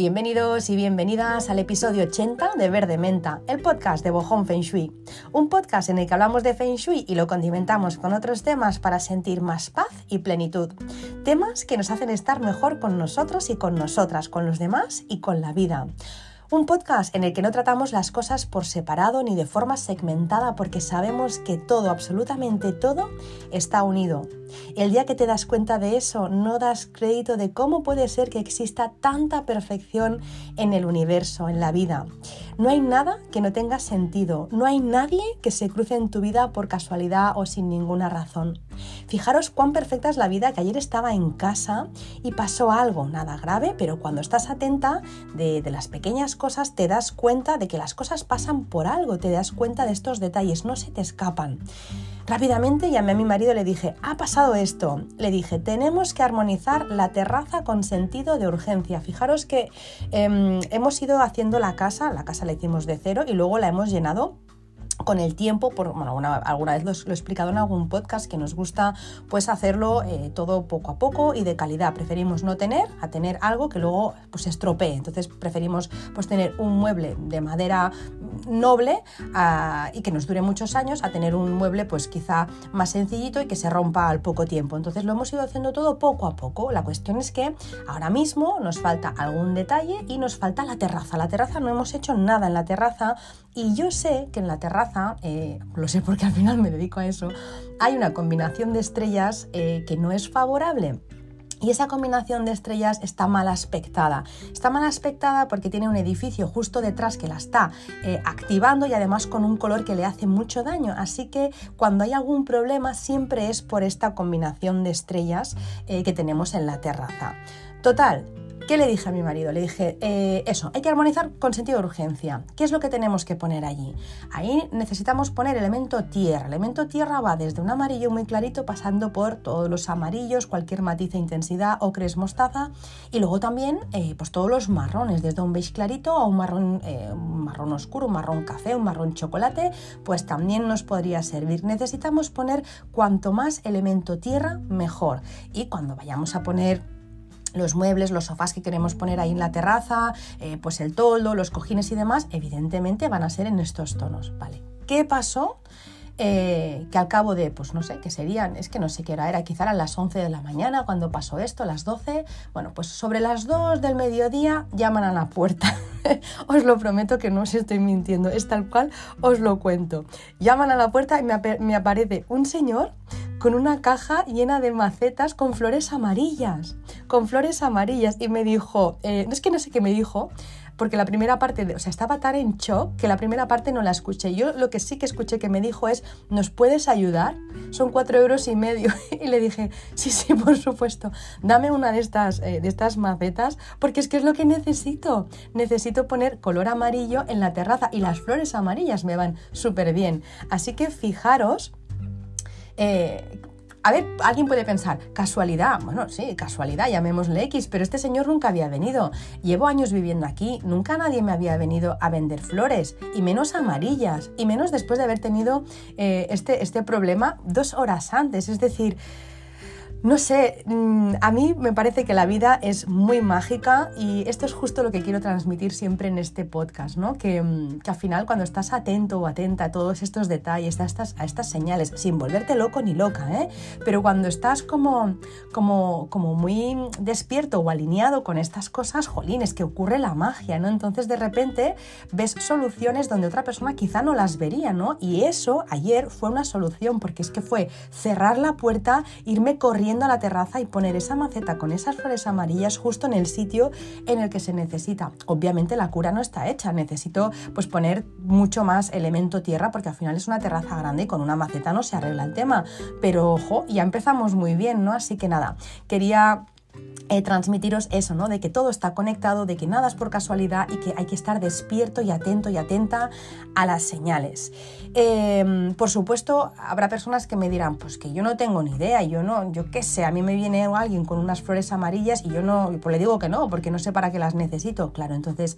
Bienvenidos y bienvenidas al episodio 80 de Verde Menta, el podcast de Bojón Feng Shui. Un podcast en el que hablamos de Feng Shui y lo condimentamos con otros temas para sentir más paz y plenitud. Temas que nos hacen estar mejor con nosotros y con nosotras, con los demás y con la vida. Un podcast en el que no tratamos las cosas por separado ni de forma segmentada porque sabemos que todo, absolutamente todo, está unido. El día que te das cuenta de eso, no das crédito de cómo puede ser que exista tanta perfección en el universo, en la vida. No hay nada que no tenga sentido, no hay nadie que se cruce en tu vida por casualidad o sin ninguna razón. Fijaros cuán perfecta es la vida que ayer estaba en casa y pasó algo, nada grave, pero cuando estás atenta de, de las pequeñas cosas te das cuenta de que las cosas pasan por algo, te das cuenta de estos detalles, no se te escapan. Rápidamente llamé a mi marido y le dije, ha pasado esto. Le dije, tenemos que armonizar la terraza con sentido de urgencia. Fijaros que em, hemos ido haciendo la casa, la casa la hicimos de cero y luego la hemos llenado con el tiempo, por, bueno, alguna vez lo, he explicado en algún podcast que nos gusta pues hacerlo eh, todo poco a poco y de calidad. Preferimos no tener a tener algo que luego pues estropee. Entonces preferimos pues tener un mueble de madera noble y que nos dure muchos años a tener un mueble pues quizá más sencillito y que se rompa al poco tiempo. Entonces lo hemos ido haciendo todo poco a poco. La cuestión es que ahora mismo nos falta algún detalle y nos falta la terraza. La terraza no hemos hecho nada en la terraza y yo sé que en la terraza, eh, lo sé porque al final me dedico a eso, hay una combinación de estrellas eh, que no es favorable. Y esa combinación de estrellas está mal aspectada. Está mal aspectada porque tiene un edificio justo detrás que la está eh, activando y además con un color que le hace mucho daño. Así que cuando hay algún problema siempre es por esta combinación de estrellas que tenemos en la terraza. Total, ¿Qué le dije a mi marido? Le dije, eh, eso, hay que armonizar con sentido de urgencia. ¿Qué es lo que tenemos que poner allí? Ahí necesitamos poner elemento tierra. elemento tierra va desde un amarillo muy clarito pasando por todos los amarillos, cualquier matiz e intensidad, ocres, mostaza y luego también eh, pues todos los marrones, desde un beige clarito a un marrón, eh, un marrón oscuro, un marrón café, un marrón chocolate, pues también nos podría servir. Necesitamos poner cuanto más elemento tierra, mejor. Y cuando vayamos a poner los muebles, los sofás que queremos poner ahí en la terraza, eh, pues el toldo, los cojines y demás, evidentemente van a ser en estos tonos, ¿vale? ¿Qué pasó? Eh, que al cabo de, pues no sé, que serían, es que no sé qué era, era quizá a las 11 de la mañana cuando pasó esto, las 12, bueno, pues sobre las 2 del mediodía llaman a la puerta. os lo prometo que no os estoy mintiendo, es tal cual os lo cuento. Llaman a la puerta y me aparece un señor con una caja llena de macetas con flores amarillas, con flores amarillas. Y me dijo, eh, no es que no sé qué me dijo, porque la primera parte, de, o sea, estaba tan en shock que la primera parte no la escuché. Yo lo que sí que escuché que me dijo es, ¿nos puedes ayudar? Son cuatro euros y medio. Y le dije, sí, sí, por supuesto, dame una de estas, eh, de estas macetas, porque es que es lo que necesito. Necesito poner color amarillo en la terraza y las flores amarillas me van súper bien. Así que fijaros eh, a ver, alguien puede pensar, casualidad. Bueno, sí, casualidad, llamémosle X, pero este señor nunca había venido. Llevo años viviendo aquí, nunca nadie me había venido a vender flores, y menos amarillas, y menos después de haber tenido eh, este, este problema dos horas antes. Es decir, no sé, mm, a mí me parece que la vida es muy mágica y esto es justo lo que quiero transmitir siempre en este podcast, ¿no? Que, mm, al final cuando estás atento o atenta a todos estos detalles, a estas, señales, sin volverte loco ni loca, ¿eh? Pero cuando estás como, como, como muy despierto o alineado con estas cosas, jolín, es que ocurre la magia, ¿no? Entonces de repente ves soluciones donde otra persona quizá no las vería, ¿no? Y eso ayer fue una solución porque es que fue cerrar la puerta, irme corriendo a la terraza y poner esa maceta con esas flores amarillas justo en el sitio en el que se necesita. Obviamente la cura no está hecha, necesito pues poner mucho más elemento tierra porque al final es una terraza grande y con una maceta no se arregla el tema. Pero ojo, ya empezamos muy bien, ¿no? Así que nada, quería eh, transmitiros eso, ¿no? De que todo está conectado, de que nada es por casualidad y que hay que estar despierto y atento y atenta a las señales. Em, por supuesto, habrá personas que me dirán, pues que yo no tengo ni idea, yo no, yo qué sé, a mí me viene alguien con unas flores amarillas y yo no, pues le digo que no, porque no sé para qué las necesito. Claro, entonces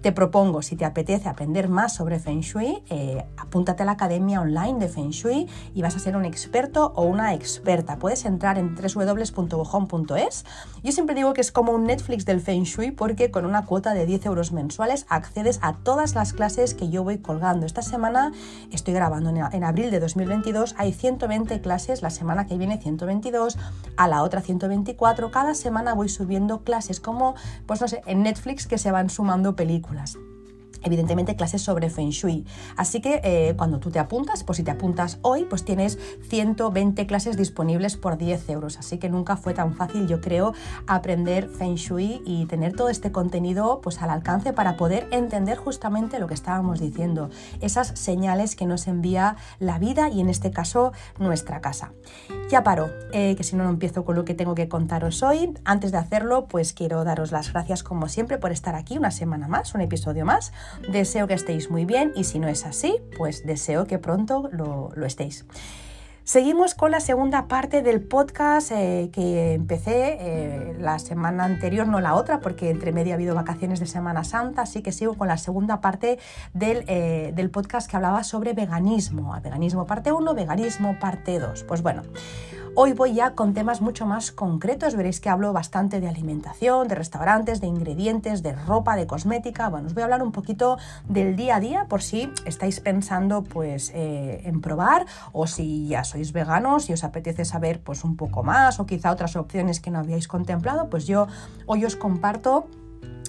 te propongo, si te apetece aprender más sobre Feng Shui, eh, apúntate a la academia online de Feng Shui y vas a ser un experto o una experta. Puedes entrar en www.bojón.es Yo siempre digo que es como un Netflix del Feng Shui porque con una cuota de 10 euros mensuales accedes a todas las clases que yo voy colgando. Esta semana estoy grabando en abril de 2022, hay 120 clases, la semana que viene 122, a la otra 124, cada semana voy subiendo clases como, pues no sé, en Netflix que se van sumando películas evidentemente clases sobre Feng Shui. Así que eh, cuando tú te apuntas, pues si te apuntas hoy, pues tienes 120 clases disponibles por 10 euros. Así que nunca fue tan fácil, yo creo, aprender Feng Shui y tener todo este contenido pues al alcance para poder entender justamente lo que estábamos diciendo, esas señales que nos envía la vida y en este caso nuestra casa. Ya paro, eh, que si no, no empiezo con lo que tengo que contaros hoy. Antes de hacerlo, pues quiero daros las gracias como siempre por estar aquí una semana más, un episodio más. Deseo que estéis muy bien y si no es así, pues deseo que pronto lo, estéis. Seguimos con la segunda parte del podcast eh, que empecé eh, la semana anterior, no la otra, porque entre medio ha habido vacaciones de Semana Santa, así que sigo con la segunda parte del, eh, del podcast que hablaba sobre veganismo. Veganismo parte 1, veganismo parte 2. Pues bueno, Hoy voy ya con temas mucho más concretos, veréis que hablo bastante de alimentación, de restaurantes, de ingredientes, de ropa, de cosmética. Bueno, os voy a hablar un poquito del día a día por si estáis pensando pues eh, en probar o si ya sois veganos y os apetece saber pues un poco más o quizá otras opciones que no habíais contemplado, pues yo hoy os comparto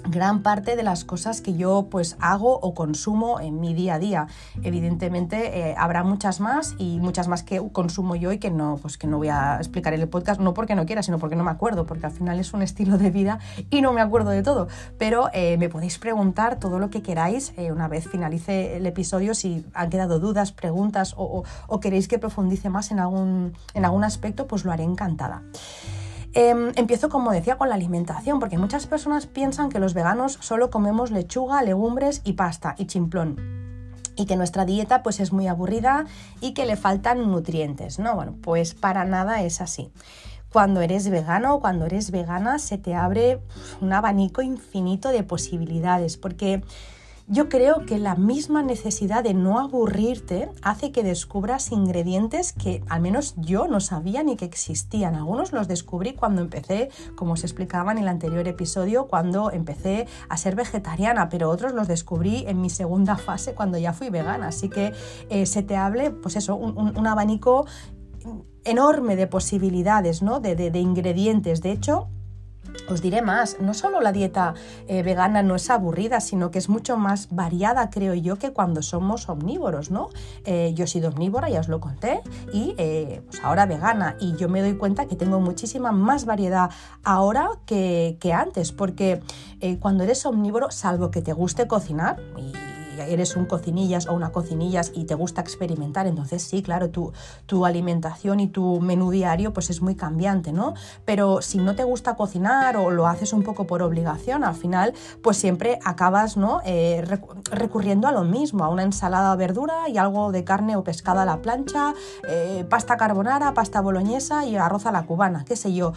gran parte de las cosas que yo pues hago o consumo en mi día a día. Evidentemente eh, habrá muchas más y muchas más que consumo yo y que no, pues que no voy a explicar en el podcast, no porque no quiera, sino porque no me acuerdo, porque al final es un estilo de vida y no me acuerdo de todo. Pero eh, me podéis preguntar todo lo que queráis eh, una vez finalice el episodio, si han quedado dudas, preguntas o, o queréis que profundice más en algún, en algún aspecto, pues lo haré encantada. Em, empiezo, como decía, con la alimentación, porque muchas personas piensan que los veganos solo comemos lechuga, legumbres y pasta y chimplón y que nuestra dieta pues es muy aburrida y que le faltan nutrientes, ¿no? Bueno, pues para nada es así. Cuando eres vegano o cuando eres vegana se te abre un abanico infinito de posibilidades, porque yo creo que la misma necesidad de no aburrirte hace que descubras ingredientes que al menos yo no sabía ni que existían. Algunos los descubrí cuando empecé, como os explicaba en el anterior episodio, cuando empecé a ser vegetariana, pero otros los descubrí en mi segunda fase cuando ya fui vegana. Así que eh, se te hable, pues eso, un, abanico enorme de posibilidades, ¿no? de, de ingredientes. De hecho, os diré más, no solo la dieta eh, vegana no es aburrida, sino que es mucho más variada, creo yo, que cuando somos omnívoros, ¿no? Eh, yo he sido omnívora, ya os lo conté, y eh, pues ahora vegana, y yo me doy cuenta que tengo muchísima más variedad ahora que, que antes, porque cuando eres omnívoro, salvo que te guste cocinar, y eres un cocinillas o una cocinillas y te gusta experimentar, entonces sí, claro, tu, tu alimentación y tu menú diario pues es muy cambiante, ¿no? Pero si no te gusta cocinar o lo haces un poco por obligación, al final pues siempre acabas, ¿no? Eh, recurriendo a lo mismo, a una ensalada de verdura y algo de carne o pescado a la plancha, eh, pasta carbonara, pasta boloñesa y arroz a la cubana, qué sé yo,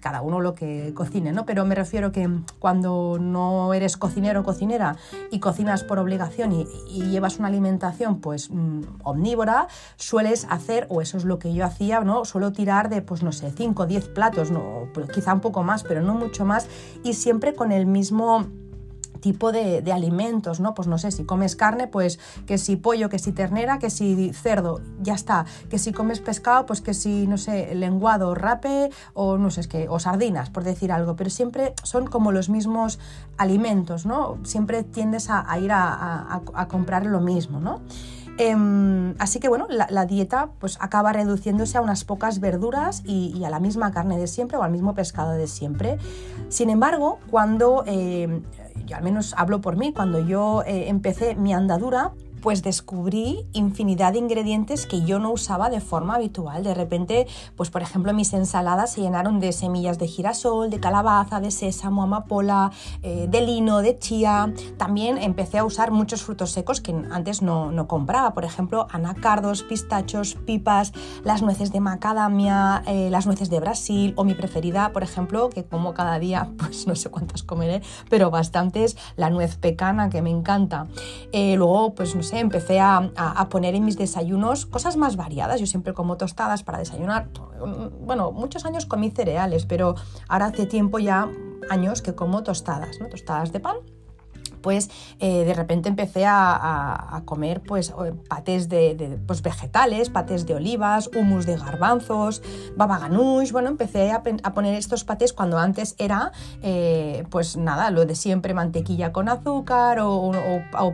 cada uno lo que cocine, ¿no? Pero me refiero que cuando no eres cocinero o cocinera y cocinas por obligación, y, llevas una alimentación pues mm, omnívora, sueles hacer, o eso es lo que yo hacía, ¿no? Suelo tirar de, pues no sé, 5 o 10 platos, no, quizá un poco más, pero no mucho más, y siempre con el mismo tipo de, alimentos, ¿no? Pues no sé, si comes carne, pues que si pollo, que si ternera, que si cerdo, ya está. Que si comes pescado, pues que si, no sé, lenguado, rape o no sé, es que, o sardinas, por decir algo, pero siempre son como los mismos alimentos, ¿no? Siempre tiendes a, ir a, comprar lo mismo, ¿no? Em, así que bueno, la, dieta pues acaba reduciéndose a unas pocas verduras y, a la misma carne de siempre o al mismo pescado de siempre. Sin embargo, cuando em, yo al menos hablo por mí, cuando yo eh, empecé mi andadura, pues descubrí infinidad de ingredientes que yo no usaba de forma habitual. De repente, pues por ejemplo, mis ensaladas se llenaron de semillas de girasol, de calabaza, de sésamo, amapola, eh, de lino, de chía. También empecé a usar muchos frutos secos que antes no, compraba. Por ejemplo, anacardos, pistachos, pipas, las nueces de macadamia, eh, las nueces de Brasil o mi preferida, por ejemplo, que como cada día, pues no sé cuántas comeré, pero bastantes, la nuez pecana que me encanta. Eh, luego, pues no sé, empecé a, a, poner en mis desayunos cosas más variadas. Yo siempre como tostadas para desayunar. Bueno, muchos años comí cereales, pero ahora hace tiempo ya, años que como tostadas, ¿no? Tostadas de pan pues de repente empecé a, comer pues patés de, pues, vegetales, patés de olivas, humus de garbanzos, baba ganoush, bueno, empecé a, poner estos patés cuando antes era eh, pues nada, lo de siempre, mantequilla con azúcar o,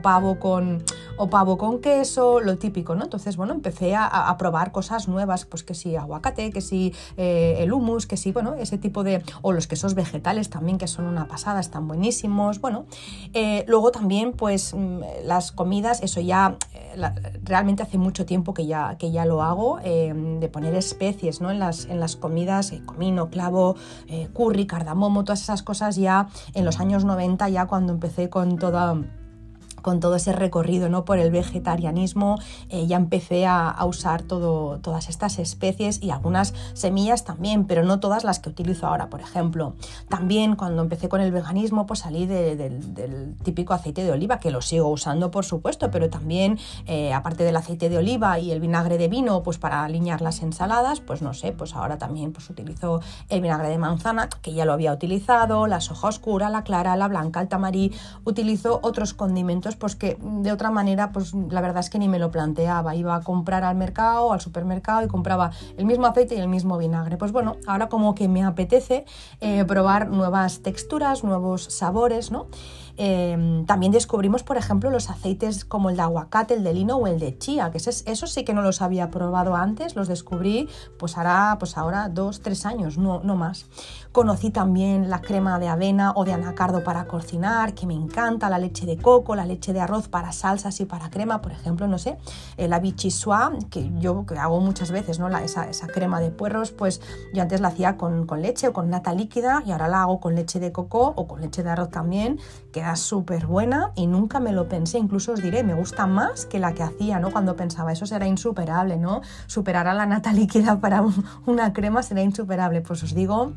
pavo con o pavo con queso, lo típico, ¿no? Entonces, bueno, empecé a, probar cosas nuevas, pues que sí, aguacate, que sí, eh, el humus, que sí, bueno, ese tipo de, o los quesos vegetales también, que son una pasada, están buenísimos, bueno, eh, luego también, pues mm, las comidas, eso ya eh, realmente hace mucho tiempo que ya, que ya lo hago, em, de poner especies ¿no? en, las, en las comidas, eh, comino, clavo, eh, curry, cardamomo, todas esas cosas ya en los años 90, ya cuando empecé con toda con todo ese recorrido ¿no? por el vegetarianismo, eh, ya empecé a, usar todo, todas estas especies y algunas semillas también, pero no todas las que utilizo ahora, por ejemplo. También cuando empecé con el veganismo, pues salí del típico aceite de oliva, que lo sigo usando, por supuesto, pero también, eh, aparte del aceite de oliva y el vinagre de vino, pues para alinear las ensaladas, pues no sé, pues ahora también pues utilizo el vinagre de manzana, que ya lo había utilizado, la soja oscura, la clara, la blanca, el tamarí, utilizo otros condimentos pues que de otra manera, pues la verdad es que ni me lo planteaba. Iba a comprar al mercado, al supermercado y compraba el mismo aceite y el mismo vinagre. Pues bueno, ahora como que me apetece eh, probar nuevas texturas, nuevos sabores, ¿no? Em, también descubrimos, por ejemplo, los aceites como el de aguacate, el de lino o el de chía, que eso sí que no los había probado antes, los descubrí pues hará pues ahora dos, tres años, no, no más. Conocí también la crema de avena o de anacardo para cocinar, que me encanta, la leche de coco, la leche de arroz para salsas y para crema, por ejemplo, no sé, la bichisua, que yo que hago muchas veces, ¿no? Esa, crema de puerros, pues yo antes la hacía con leche o con nata líquida y ahora la hago con leche de coco o con leche de arroz también, queda súper buena y nunca me lo pensé, incluso os diré, me gusta más que la que hacía, ¿no? Cuando pensaba, eso será insuperable, ¿no? Superar a la nata líquida para una crema será insuperable, pues os digo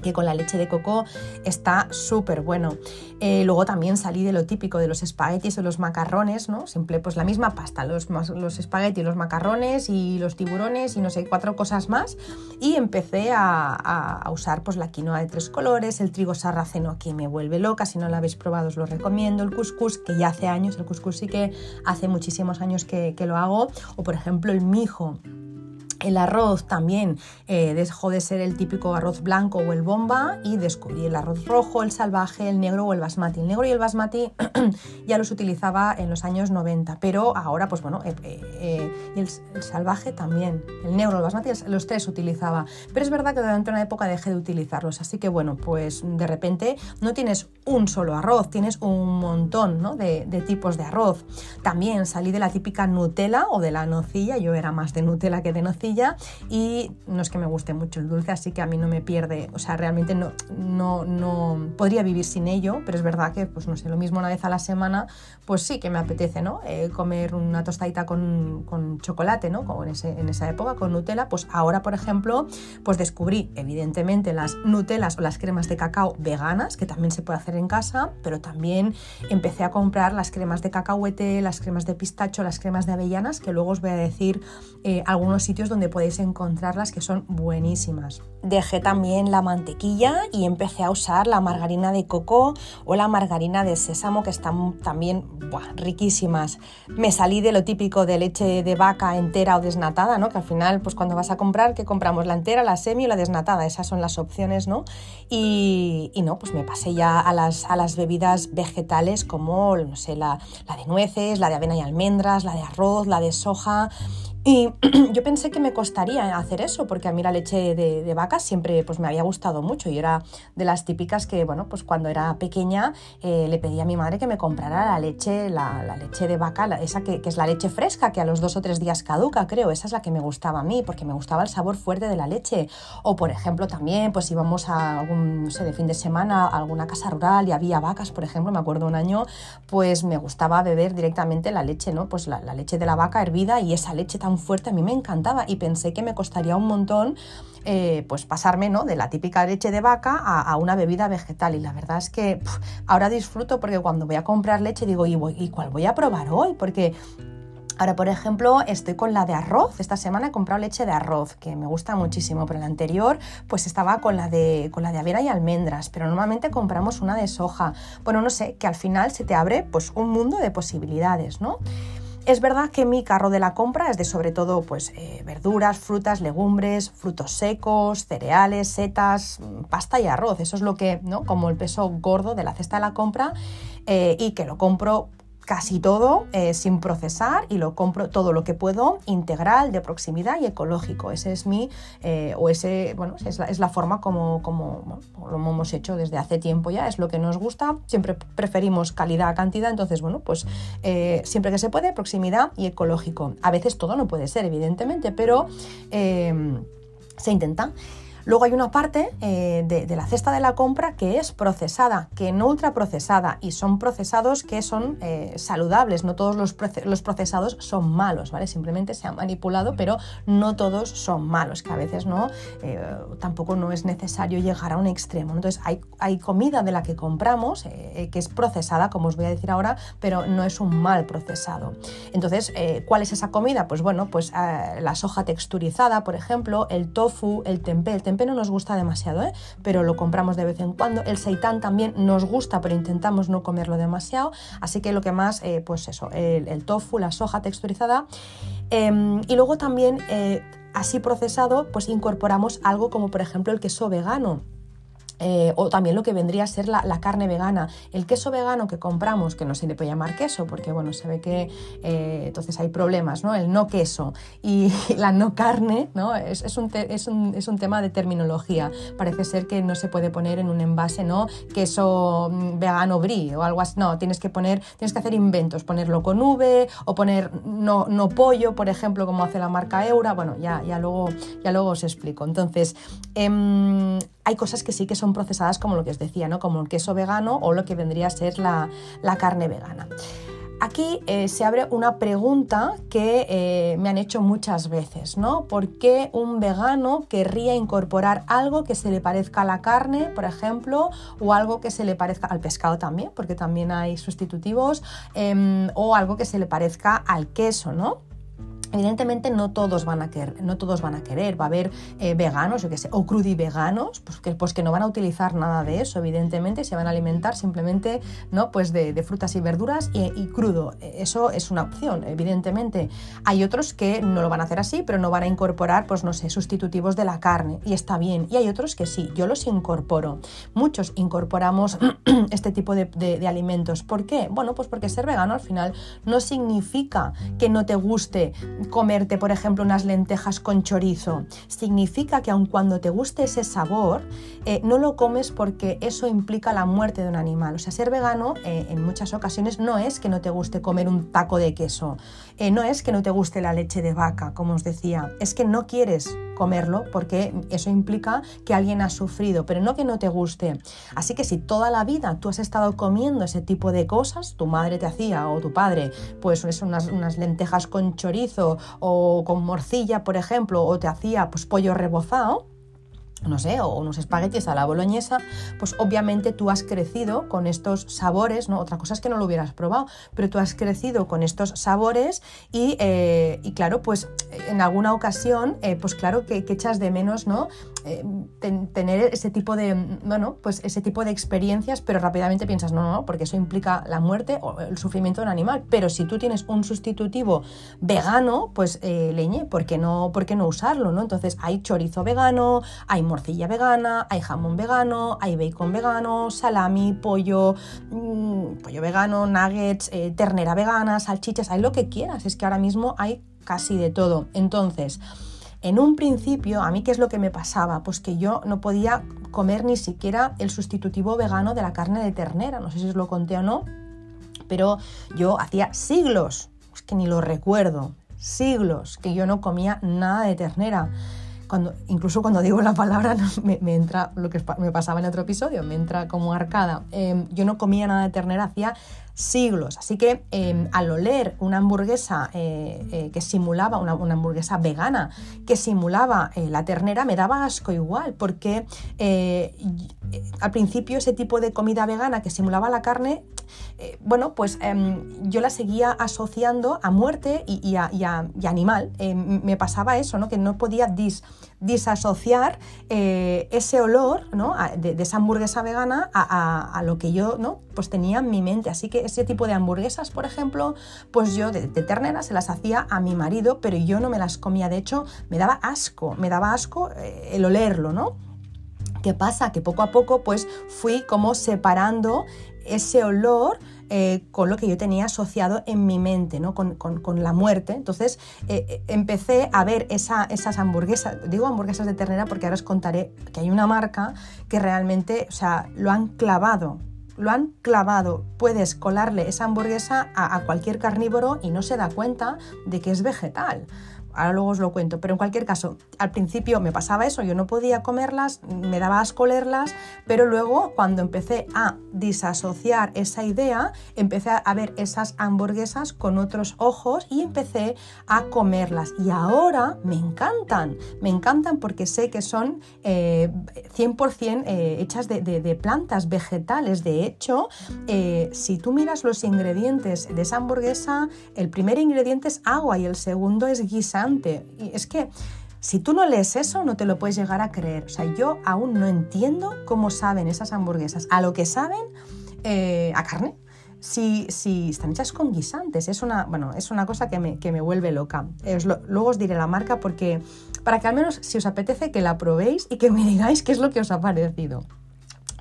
que con la leche de coco está súper bueno. Eh, luego también salí de lo típico de los espaguetis o los macarrones, ¿no? Siempre pues la misma pasta, los, los espaguetis, los macarrones y los tiburones y no sé, cuatro cosas más. Y empecé a, a, usar pues la quinoa de tres colores, el trigo sarraceno que me vuelve loca, si no lo habéis probado os lo recomiendo, el couscous que ya hace años, el couscous sí que hace muchísimos años que, que lo hago, o por ejemplo el mijo el arroz también eh, dejó de ser el típico arroz blanco o el bomba y descubrí el arroz rojo, el salvaje, el negro o el basmati. El negro y el basmati ya los utilizaba en los años 90, pero ahora pues bueno, eh, eh, el, salvaje también, el negro, el basmati, los tres utilizaba. Pero es verdad que durante una época dejé de utilizarlos, así que bueno, pues de repente no tienes un solo arroz, tienes un montón ¿no? de, de tipos de arroz. También salí de la típica Nutella o de la nocilla, yo era más de Nutella que de nocilla y no es que me guste mucho el dulce, así que a mí no me pierde, o sea, realmente no, no, no podría vivir sin ello, pero es verdad que, pues no sé, lo mismo una vez a la semana, pues sí que me apetece, ¿no? Eh, comer una tostadita con, con chocolate, ¿no? Como en, ese, en esa época, con Nutella, pues ahora, por ejemplo, pues descubrí evidentemente las Nutellas o las cremas de cacao veganas, que también se puede hacer en casa, pero también empecé a comprar las cremas de cacahuete, las cremas de pistacho, las cremas de avellanas, que luego os voy a decir eh, algunos sitios donde podéis encontrarlas que son buenísimas. Dejé también la mantequilla y empecé a usar la margarina de coco o la margarina de sésamo que están también riquísimas. Me salí de lo típico de leche de vaca entera o desnatada, ¿no? que al final pues cuando vas a comprar, que compramos? La entera, la semi o la desnatada, esas son las opciones, ¿no? Y, no, pues me pasé ya a las, a las bebidas vegetales como, no sé, la, la de nueces, la de avena y almendras, la de arroz, la de soja y yo pensé que me costaría hacer eso, porque a mí la leche de, vaca siempre pues, me había gustado mucho y era de las típicas que, bueno, pues cuando era pequeña eh, le pedí a mi madre que me comprara la leche, la, leche de vaca, esa que, es la leche fresca, que a los dos o tres días caduca, creo, esa es la que me gustaba a mí, porque me gustaba el sabor fuerte de la leche. O, por ejemplo, también, pues íbamos a algún, no sé, de fin de semana a alguna casa rural y había vacas, por ejemplo, me acuerdo un año, pues me gustaba beber directamente la leche, ¿no? Pues la, la leche de la vaca hervida y esa leche tan fuerte, a mí me encantaba y pensé que me costaría un montón eh, pues pasarme ¿no? de la típica leche de vaca a, una bebida vegetal. Y la verdad es que ahora disfruto porque cuando voy a comprar leche digo, ¿y, ¿y cuál voy a probar hoy? Porque Ahora, por ejemplo, estoy con la de arroz. Esta semana he comprado leche de arroz, que me gusta muchísimo, pero la anterior pues estaba con la de, con la de avena y almendras, pero normalmente compramos una de soja. Bueno, no sé, que al final se te abre pues un mundo de posibilidades, ¿no? Es verdad que mi carro de la compra es de sobre todo pues, eh, verduras, frutas, legumbres, frutos secos, cereales, setas, pasta y arroz. Eso es lo que, ¿no? Como el peso gordo de la cesta de la compra eh, y que lo compro casi todo eh, sin procesar y lo compro todo lo que puedo integral, de proximidad y ecológico. Ese es mi, eh, o ese, bueno, es la, forma como, como lo hemos hecho desde hace tiempo ya, es lo que nos gusta, siempre preferimos calidad a cantidad, entonces, bueno, pues eh, siempre que se puede, proximidad y ecológico. A veces todo no puede ser, evidentemente, pero se intenta. Luego hay una parte eh, de, la cesta de la compra que es procesada, que no ultraprocesada, y son procesados que son eh, saludables. No todos los, procesados son malos, ¿vale? Simplemente se han manipulado, pero no todos son malos, que a veces no, eh, tampoco no es necesario llegar a un extremo. Entonces hay, hay comida de la que compramos que es procesada, como os voy a decir ahora, pero no es un mal procesado. Entonces, ¿cuál es esa comida? Pues bueno, pues la soja texturizada, por ejemplo, el tofu, el tempeh, el tempeh no nos gusta demasiado, ¿eh? pero lo compramos de vez en cuando. El seitán también nos gusta, pero intentamos no comerlo demasiado. Así que lo que más, eh, pues eso, el, tofu, la soja texturizada. Em, y luego también, eh, así procesado, pues incorporamos algo como por ejemplo el queso vegano eh, o también lo que vendría a ser la, carne vegana. El queso vegano que compramos, que no se le puede llamar queso, porque bueno, se ve que eh, entonces hay problemas, ¿no? El no queso y la no carne, ¿no? Es, es, un es, un, es, un tema de terminología. Parece ser que no se puede poner en un envase, ¿no? Queso mm, vegano brie o algo así. No, tienes que poner, tienes que hacer inventos, ponerlo con V o poner no, no pollo, por ejemplo, como hace la marca Eura. Bueno, ya, ya, luego, ya luego os explico. Entonces, em, hay cosas que sí que son procesadas como lo que os decía, ¿no? como el queso vegano o lo que vendría a ser la, carne vegana. Aquí eh, se abre una pregunta que eh, me han hecho muchas veces, ¿no? ¿Por qué un vegano querría incorporar algo que se le parezca a la carne, por ejemplo, o algo que se le parezca al pescado también, porque también hay sustitutivos, em, o algo que se le parezca al queso, ¿no? Evidentemente no todos van a querer, no todos van a querer, va a haber eh, veganos, yo que sé, o crudiveganos, pues que, pues que no van a utilizar nada de eso, evidentemente, se van a alimentar simplemente ¿no? pues de, frutas y verduras y, crudo. Eso es una opción, evidentemente. Hay otros que no lo van a hacer así, pero no van a incorporar, pues no sé, sustitutivos de la carne, y está bien. Y hay otros que sí, yo los incorporo. Muchos incorporamos este tipo de alimentos. ¿Por qué? Bueno, pues porque ser vegano al final no significa que no te guste comerte, por ejemplo, unas lentejas con chorizo, significa que aun cuando te guste ese sabor, eh, no lo comes porque eso implica la muerte de un animal. O sea, ser vegano eh, en muchas ocasiones no es que no te guste comer un taco de queso, eh, no es que no te guste la leche de vaca, como os decía, es que no quieres comerlo porque eso implica que alguien ha sufrido, pero no que no te guste. Así que si toda la vida tú has estado comiendo ese tipo de cosas, tu madre te hacía o tu padre, pues unas, unas lentejas con chorizo o con morcilla, por ejemplo, o te hacía pues pollo rebozado, no sé, o unos espaguetis a la boloñesa, pues obviamente tú has crecido con estos sabores, ¿no? Otra cosa es que no lo hubieras probado, pero tú has crecido con estos sabores y, eh, claro, pues en alguna ocasión, eh, pues claro que, echas de menos, ¿no? Eh, tener ese tipo de, bueno, pues ese tipo de experiencias, pero rápidamente piensas, no, no, porque eso implica la muerte o el sufrimiento de un animal. Pero si tú tienes un sustitutivo vegano, pues leñe, ¿por qué no, por qué no usarlo, ¿no? Entonces hay chorizo vegano, hay morcilla vegana, hay jamón vegano, hay bacon vegano, salami, pollo, mm, pollo vegano, nuggets, eh, ternera vegana, salchichas, hay lo que quieras, es que ahora mismo hay casi de todo. Entonces, en un principio, ¿a mí qué es lo que me pasaba? Pues que yo no podía comer ni siquiera el sustitutivo vegano de la carne de ternera, no sé si os lo conté o no, pero yo hacía siglos, es que ni lo recuerdo, siglos que yo no comía nada de ternera incluso cuando digo la palabra me, entra lo que me pasaba en otro episodio, me entra como arcada. Em, yo no comía nada de ternera hacía siglos. Así que em, al oler una hamburguesa eh, eh, que simulaba, una, hamburguesa vegana, que simulaba eh, la ternera, me daba asco igual, porque al principio ese tipo de comida vegana que simulaba la carne bueno, pues em, yo la seguía asociando a muerte y, a, animal. me pasaba eso, ¿no? Que no podía dis, disasociar eh, ese olor de, esa hamburguesa vegana a, lo que yo ¿no? pues tenía en mi mente. Así que ese tipo de hamburguesas, por ejemplo, pues yo de, ternera se las hacía a mi marido, pero yo no me las comía. De hecho, me daba asco, me daba asco eh, el olerlo, ¿no? ¿Qué pasa? Que poco a poco pues fui como separando ese olor eh, con lo que yo tenía asociado en mi mente, ¿no? con, la muerte. Entonces eh, eh, empecé a ver esas hamburguesas, digo hamburguesas de ternera porque ahora os contaré que hay una marca que realmente, o sea, lo han clavado lo han clavado. Puedes colarle esa hamburguesa a, cualquier carnívoro y no se da cuenta de que es vegetal ahora luego os lo cuento, pero en cualquier caso, al principio me pasaba eso, yo no podía comerlas, me daba asco leerlas, pero luego cuando empecé a disasociar esa idea, empecé a ver esas hamburguesas con otros ojos y empecé a comerlas. Y ahora me encantan, me encantan porque sé que son 100% eh, eh, hechas de, plantas vegetales. De hecho, eh, si tú miras los ingredientes de esa hamburguesa, el primer ingrediente es agua y el segundo es y es que si tú no lees eso, no te lo puedes llegar a creer. O sea, yo aún no entiendo cómo saben esas hamburguesas, a lo que saben eh, a carne. Si, si, están hechas con guisantes, es una, bueno, es una cosa que me, que me vuelve loca. luego os diré la marca porque para que al menos si os apetece que la probéis y que me digáis qué es lo que os ha parecido.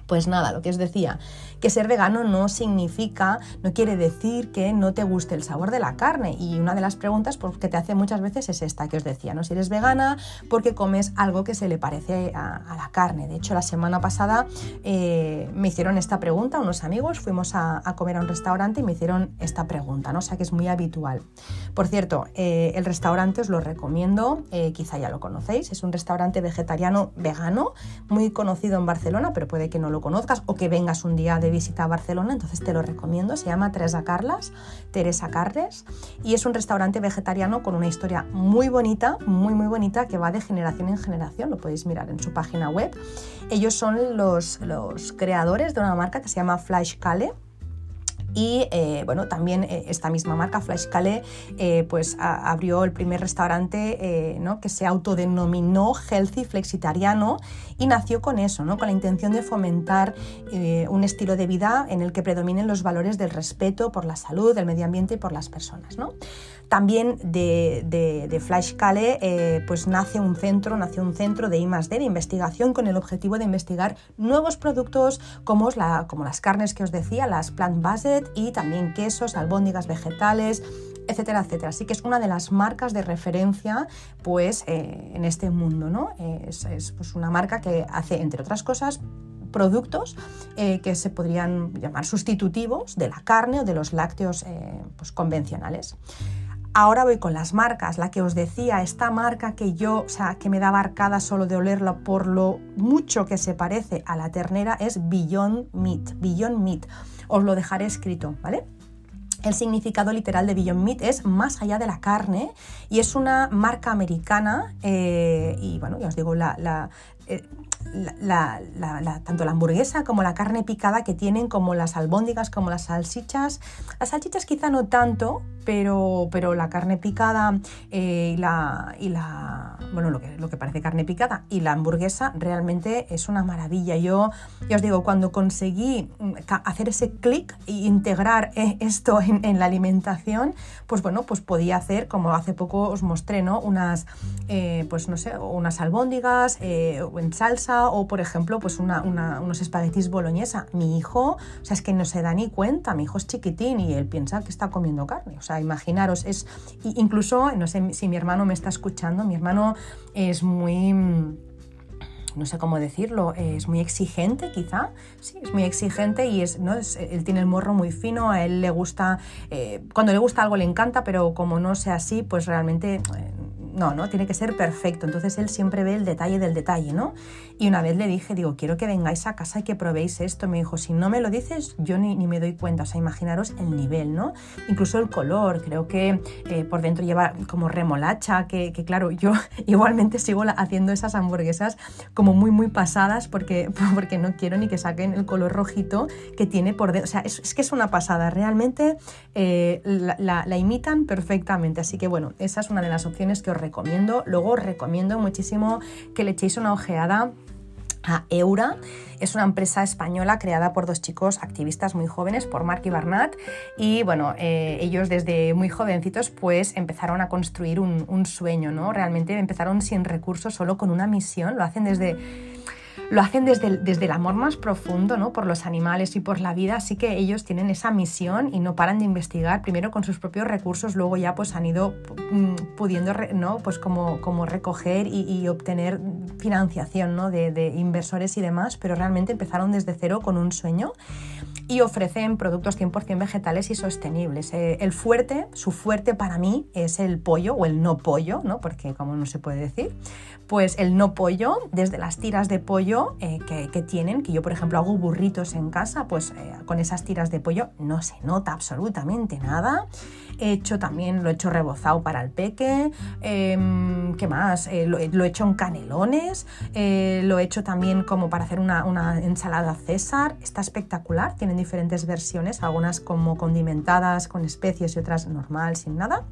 Pues nada, lo que os decía, que ser vegano no significa, no quiere decir que no te guste el sabor de la carne. Y una de las preguntas pues, que te hace muchas veces es esta que os decía, ¿no? Si eres vegana, porque comes algo que se le parece a, la carne. De hecho, la semana pasada eh, me hicieron esta pregunta, unos amigos, fuimos a, comer a un restaurante y me hicieron esta pregunta, ¿no? O sea que es muy habitual. Por cierto, eh, el restaurante os lo recomiendo, eh, quizá ya lo conocéis, es un restaurante vegetariano vegano, muy conocido en Barcelona, pero puede que no lo conozcas o que vengas un día de visita a Barcelona, entonces te lo recomiendo. Se llama Teresa Carlas, Teresa Carles, y es un restaurante vegetariano con una historia muy bonita, muy muy bonita, que va de generación en generación, lo podéis mirar en su página web. Ellos son los, los creadores de una marca que se llama Flash Cale y eh, bueno, también eh, esta misma marca, Flash Calais, eh, pues abrió el primer restaurante ¿no? que se autodenominó Healthy Flexitariano y nació con eso, ¿no? con la intención de fomentar un estilo de vida en el que predominen los valores del respeto por la salud, el medio ambiente y por las personas. ¿no? También de, de, Flash eh, pues nace un centro, nació un centro de I+D de investigación con el objetivo de investigar nuevos productos como las carnes que os decía, las plant-based y también quesos, albóndigas vegetales, etcétera, etcétera. Así que es una de las marcas de referencia pues, eh, en este mundo. ¿no? Es, pues, una marca que hace, entre otras cosas, productos eh, que se podrían llamar sustitutivos de la carne o de los lácteos pues, convencionales. Ahora voy con las marcas, la que os decía, esta marca que yo, o sea, que me da arcada solo de olerla por lo mucho que se parece a la ternera es Beyond Meat, Beyond Meat. Os lo dejaré escrito, ¿vale? El significado literal de Beyond Meat es más allá de la carne y es una marca americana eh, y bueno, ya os digo, la, eh, tanto la hamburguesa como la carne picada que tienen, como las albóndigas, como las salchichas. Las salchichas quizá no tanto, pero, pero la carne picada eh, y, la, y la, bueno, lo que, lo que parece carne picada y la hamburguesa realmente es una maravilla. Yo, ya os digo, cuando conseguí mm, hacer ese clic e integrar eh, esto en, la alimentación, pues bueno, pues podía hacer, como hace poco os mostré, ¿no? Unas, pues no sé, unas albóndigas en salsa o, por ejemplo, pues unos espaguetis boloñesa. Mi hijo, o sea, es que no se da ni cuenta, mi hijo es chiquitín y él piensa que está comiendo carne. O sea, imaginaros, es incluso, no sé si mi hermano me está escuchando, mi hermano es muy no sé cómo decirlo, es muy exigente quizá, sí, es muy exigente y es, ¿no? él tiene el morro muy fino, a él le gusta, eh, cuando le gusta algo le encanta, pero como no sea así, pues realmente eh, no, no, tiene que ser perfecto. Entonces él siempre ve el detalle del detalle, ¿no? Y una vez le dije, digo, quiero que vengáis a casa y que probéis esto. Me dijo, si no me lo dices, yo ni, me doy cuenta. O sea, imaginaros el nivel, ¿no? Incluso el color, creo que eh, por dentro lleva como remolacha, que, claro, yo igualmente sigo haciendo esas hamburguesas como muy, muy pasadas porque, porque no quiero ni que saquen el color rojito que tiene por dentro. O sea, es, que es una pasada, realmente eh, la, la imitan perfectamente. Así que bueno, esa es una de las opciones que os recomiendo. Luego os recomiendo muchísimo que le echéis una ojeada a Eura. Es una empresa española creada por dos chicos activistas muy jóvenes, por Mark y Barnat. Y bueno, eh, ellos desde muy jovencitos pues empezaron a construir un, un sueño, ¿no? Realmente empezaron sin recursos, solo con una misión. Lo hacen desde lo hacen desde el, desde el amor más profundo, ¿no? Por los animales y por la vida, así que ellos tienen esa misión y no paran de investigar, primero con sus propios recursos, luego ya pues han ido mm, pudiendo, ¿no? Pues como, como recoger y, obtener financiación, ¿no? De, de inversores y demás, pero realmente empezaron desde cero con un sueño y ofrecen productos 100% vegetales y sostenibles. Eh, el fuerte, su fuerte para mí es el pollo o el no pollo, ¿no? Porque como no se puede decir, pues el no pollo, desde las tiras de pollo eh, que, tienen, que yo por ejemplo hago burritos en casa, pues eh, con esas tiras de pollo no se nota absolutamente nada. He hecho también, lo he hecho rebozado para el peque, em, ¿qué más? Eh, lo, he hecho en canelones, lo he hecho también como para hacer una, una ensalada César, está espectacular, tienen diferentes versiones, algunas como condimentadas con especies y otras normal, sin nada.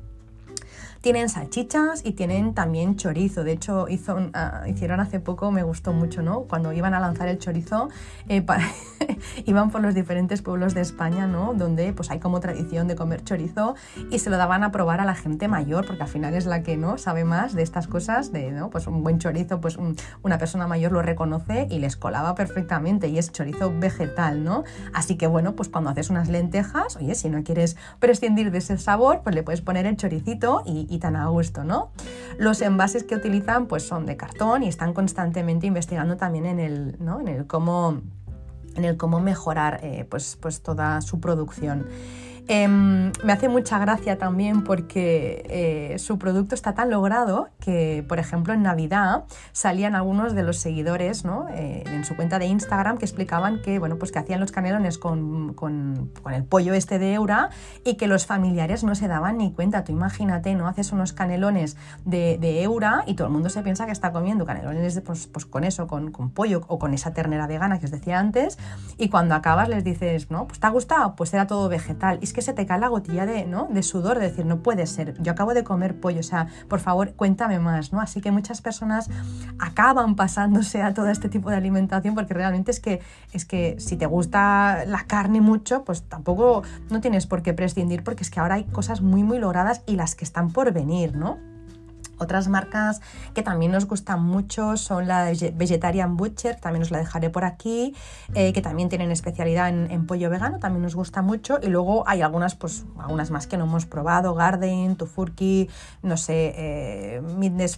Tienen salchichas y tienen también chorizo. De hecho, hizo, ah, hicieron hace poco, me gustó mucho, ¿no? Cuando iban a lanzar el chorizo, eh, iban por los diferentes pueblos de España, ¿no? Donde pues hay como tradición de comer chorizo y se lo daban a probar a la gente mayor, porque al final es la que no sabe más de estas cosas, de ¿no? pues un buen chorizo, pues una persona mayor lo reconoce y les colaba perfectamente y es chorizo vegetal, ¿no? Así que bueno, pues cuando haces unas lentejas, oye, si no quieres prescindir de ese sabor, pues le puedes poner el choricito y, y, tan a gusto, ¿no? Los envases que utilizan pues son de cartón y están constantemente investigando también en el, ¿no? en el cómo en el cómo mejorar eh, pues, pues toda su producción. Em, me hace mucha gracia también porque eh, su producto está tan logrado que, por ejemplo, en Navidad salían algunos de los seguidores ¿no? Eh, en su cuenta de Instagram que explicaban que, bueno, pues que hacían los canelones con, con, el pollo este de Eura y que los familiares no se daban ni cuenta. Tú imagínate, ¿no? Haces unos canelones de, Eura y todo el mundo se piensa que está comiendo canelones pues, pues con eso, con, pollo o con esa ternera vegana que os decía antes y cuando acabas les dices, ¿no? Pues te ha gustado, pues era todo vegetal. Que se te cae la gotilla de, ¿no? de sudor, de decir, no puede ser, yo acabo de comer pollo, o sea, por favor, cuéntame más, ¿no? Así que muchas personas acaban pasándose a todo este tipo de alimentación porque realmente es que, es que si te gusta la carne mucho, pues tampoco no tienes por qué prescindir porque es que ahora hay cosas muy, muy logradas y las que están por venir, ¿no? Otras marcas que también nos gustan mucho son la Vegetarian Butcher, también os la dejaré por aquí, eh, que también tienen especialidad en, pollo vegano, también nos gusta mucho. Y luego hay algunas, pues, algunas más que no hemos probado, Garden, Tufurki, no sé, eh,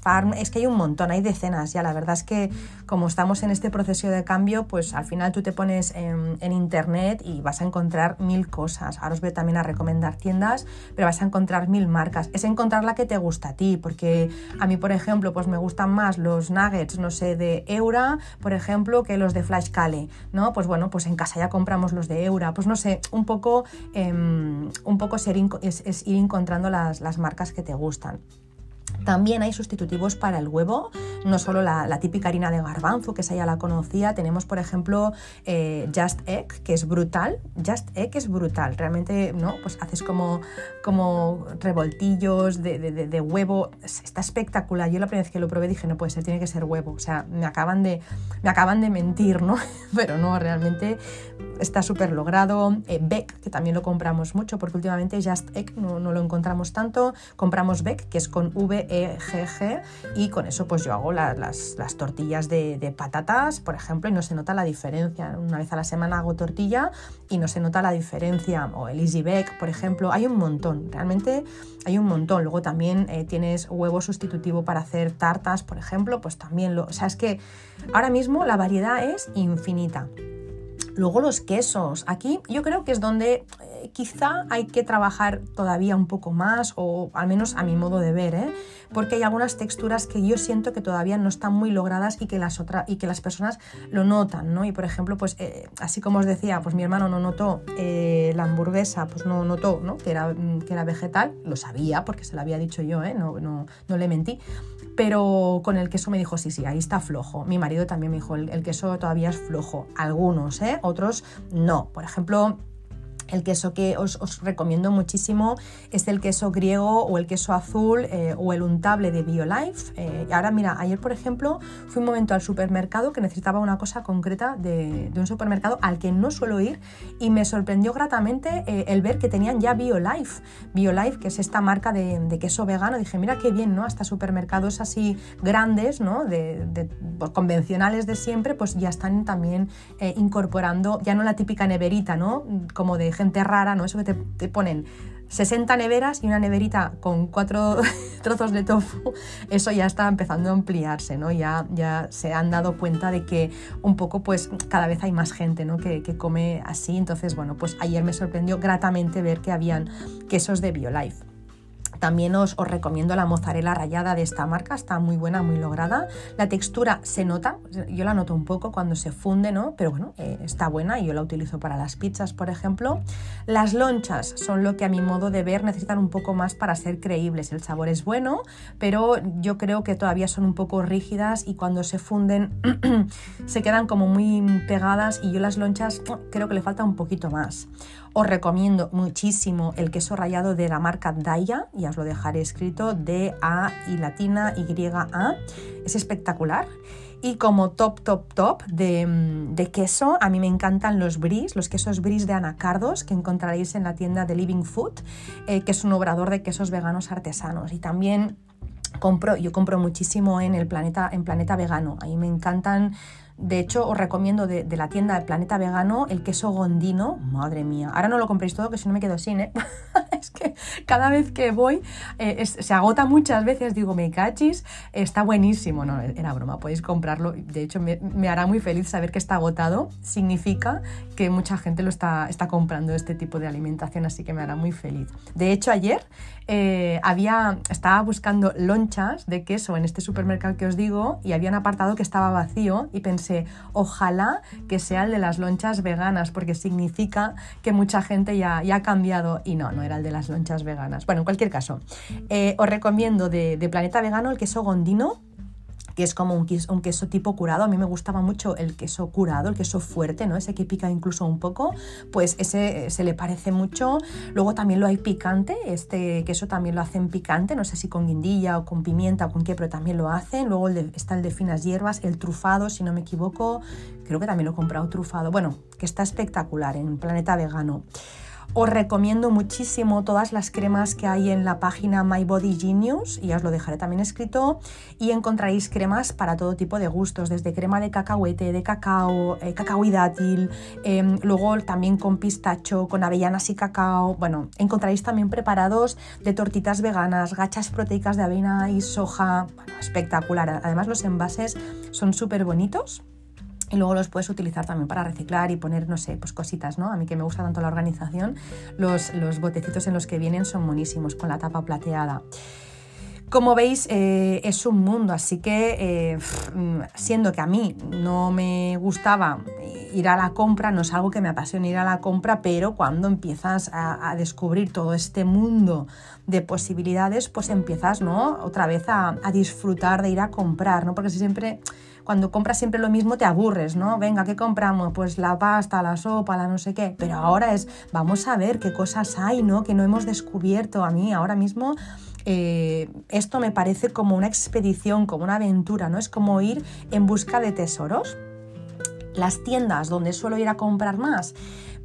Farm, es que hay un montón, hay decenas ya. La verdad es que como estamos en este proceso de cambio, pues al final tú te pones en, en internet y vas a encontrar mil cosas. Ahora os voy también a recomendar tiendas, pero vas a encontrar mil marcas. Es encontrar la que te gusta a ti, porque a mí, por ejemplo, pues me gustan más los nuggets, no sé, de Eura, por ejemplo, que los de Flash Cale, ¿no? Pues bueno, pues en casa ya compramos los de Eura, pues no sé, un poco, em, un poco es, ir encontrando las marcas que te gustan. También hay sustitutivos para el huevo, no solo la, típica harina de garbanzo, que esa ya la conocía, tenemos por ejemplo eh, Just Egg, que es brutal, Just Egg es brutal, realmente no, pues haces como, como revoltillos de, huevo, está espectacular, yo la primera vez que lo probé dije, no puede ser, tiene que ser huevo, o sea, me acaban de, me acaban de mentir, ¿no? Pero no, realmente está súper logrado, eh, Beck, que también lo compramos mucho, porque últimamente Just Egg no, no lo encontramos tanto, compramos Beck, que es con V EGG y con eso pues yo hago las, tortillas de, patatas, por ejemplo, y no se nota la diferencia. Una vez a la semana hago tortilla y no se nota la diferencia. O el Easy Bake, por ejemplo, hay un montón, realmente hay un montón. Luego también eh, tienes huevo sustitutivo para hacer tartas, por ejemplo, pues también lo... O sea, es que ahora mismo la variedad es infinita. Luego los quesos. Aquí yo creo que es donde eh, quizá hay que trabajar todavía un poco más, o al menos a mi modo de ver, ¿eh? porque hay algunas texturas que yo siento que todavía no están muy logradas y que las, otras y que las personas lo notan. ¿no? Y por ejemplo, pues eh, así como os decía, pues mi hermano no notó la hamburguesa, pues no notó ¿no? Que, era, que era vegetal, lo sabía porque se lo había dicho yo, no, no, no le mentí pero con el queso me dijo, sí, sí, ahí está flojo. Mi marido también me dijo, el, queso todavía es flojo. Algunos, ¿eh? otros no. Por ejemplo, el queso que os, recomiendo muchísimo es el queso griego o el queso azul eh, o el untable de BioLife. Eh, ahora mira, ayer por ejemplo fui un momento al supermercado que necesitaba una cosa concreta de, un supermercado al que no suelo ir y me sorprendió gratamente eh, el ver que tenían ya BioLife. BioLife, que es esta marca de, queso vegano. Dije, mira qué bien, ¿no? Hasta supermercados así grandes, ¿no? De, convencionales de siempre, pues ya están también incorporando, ya no la típica neverita, ¿no? Como de gente rara, ¿no? Eso que te, ponen 60 neveras y una neverita con cuatro trozos de tofu, eso ya está empezando a ampliarse, ¿no? Ya, ya se han dado cuenta de que un poco, pues, cada vez hay más gente, ¿no? Que, que come así. Entonces, bueno, pues ayer me sorprendió gratamente ver que habían quesos de BioLife. También os, recomiendo la mozzarella rallada de esta marca, está muy buena, muy lograda. La textura se nota, yo la noto un poco cuando se funde, ¿no? Pero bueno, eh, está buena y yo la utilizo para las pizzas, por ejemplo. Las lonchas son lo que a mi modo de ver necesitan un poco más para ser creíbles. El sabor es bueno, pero yo creo que todavía son un poco rígidas y cuando se funden se quedan como muy pegadas y yo las lonchas creo que le falta un poquito más. Os recomiendo muchísimo el queso rallado de la marca Daya, ya os lo dejaré escrito, D-A y latina Y-A. Es espectacular. Y como top, top, top de, queso, a mí me encantan los bris, los quesos bris de anacardos que encontraréis en la tienda de Living Food, eh, que es un obrador de quesos veganos artesanos. Y también compro, yo compro muchísimo en el planeta, en Planeta Vegano. Ahí me encantan de hecho, os recomiendo de, la tienda de Planeta Vegano el queso gondino. Madre mía, ahora no lo compréis todo, que si no me quedo sin, ¿eh? es que cada vez que voy eh, se agota muchas veces. Digo, me cachis, está buenísimo. No, era broma, podéis comprarlo. De hecho, me, hará muy feliz saber que está agotado. Significa que mucha gente lo está, está comprando este tipo de alimentación, así que me hará muy feliz. De hecho, ayer eh, había, estaba buscando lonchas de queso en este supermercado que os digo y había un apartado que estaba vacío y pensé, ojalá que sea el de las lonchas veganas, porque significa que mucha gente ya, ya ha cambiado y no, no era el de las lonchas veganas. Bueno, en cualquier caso, eh, os recomiendo de, de Planeta Vegano el queso gondino que es como un queso, tipo curado. A mí me gustaba mucho el queso curado, el queso fuerte, ¿no? Ese que pica incluso un poco, pues ese eh, se le parece mucho. Luego también lo hay picante, este queso también lo hacen picante, no sé si con guindilla o con pimienta o con qué, pero también lo hacen. Luego está el de finas hierbas, el trufado, si no me equivoco, creo que también lo he comprado trufado. Bueno, que está espectacular en Planeta Vegano. Os recomiendo muchísimo todas las cremas que hay en la página My Body Genius, y os lo dejaré también escrito, y encontraréis cremas para todo tipo de gustos, desde crema de cacahuete, de cacao, eh, cacao y dátil, em, luego también con pistacho, con avellanas y cacao. Bueno, encontraréis también preparados de tortitas veganas, gachas proteicas de avena y soja. espectacular. Además los envases son súper bonitos y luego los puedes utilizar también para reciclar y poner, no sé, pues cositas, ¿no? A mí que me gusta tanto la organización, los, los botecitos en los que vienen son buenísimos, con la tapa plateada. Como veis, eh, es un mundo, así que eh, siendo que a mí no me gustaba ir a la compra, no es algo que me apasione ir a la compra, pero cuando empiezas a, descubrir todo este mundo de posibilidades, pues empiezas, ¿no? Otra vez a, a disfrutar de ir a comprar, ¿no? Porque si siempre cuando compras siempre lo mismo te aburres, ¿no? Venga, ¿qué compramos? Pues la pasta, la sopa, la no sé qué. Pero ahora es, vamos a ver qué cosas hay, ¿no? Que no hemos descubierto. A mí ahora mismo eh, esto me parece como una expedición, como una aventura, ¿no? Es como ir en busca de tesoros. Las tiendas donde suelo ir a comprar más,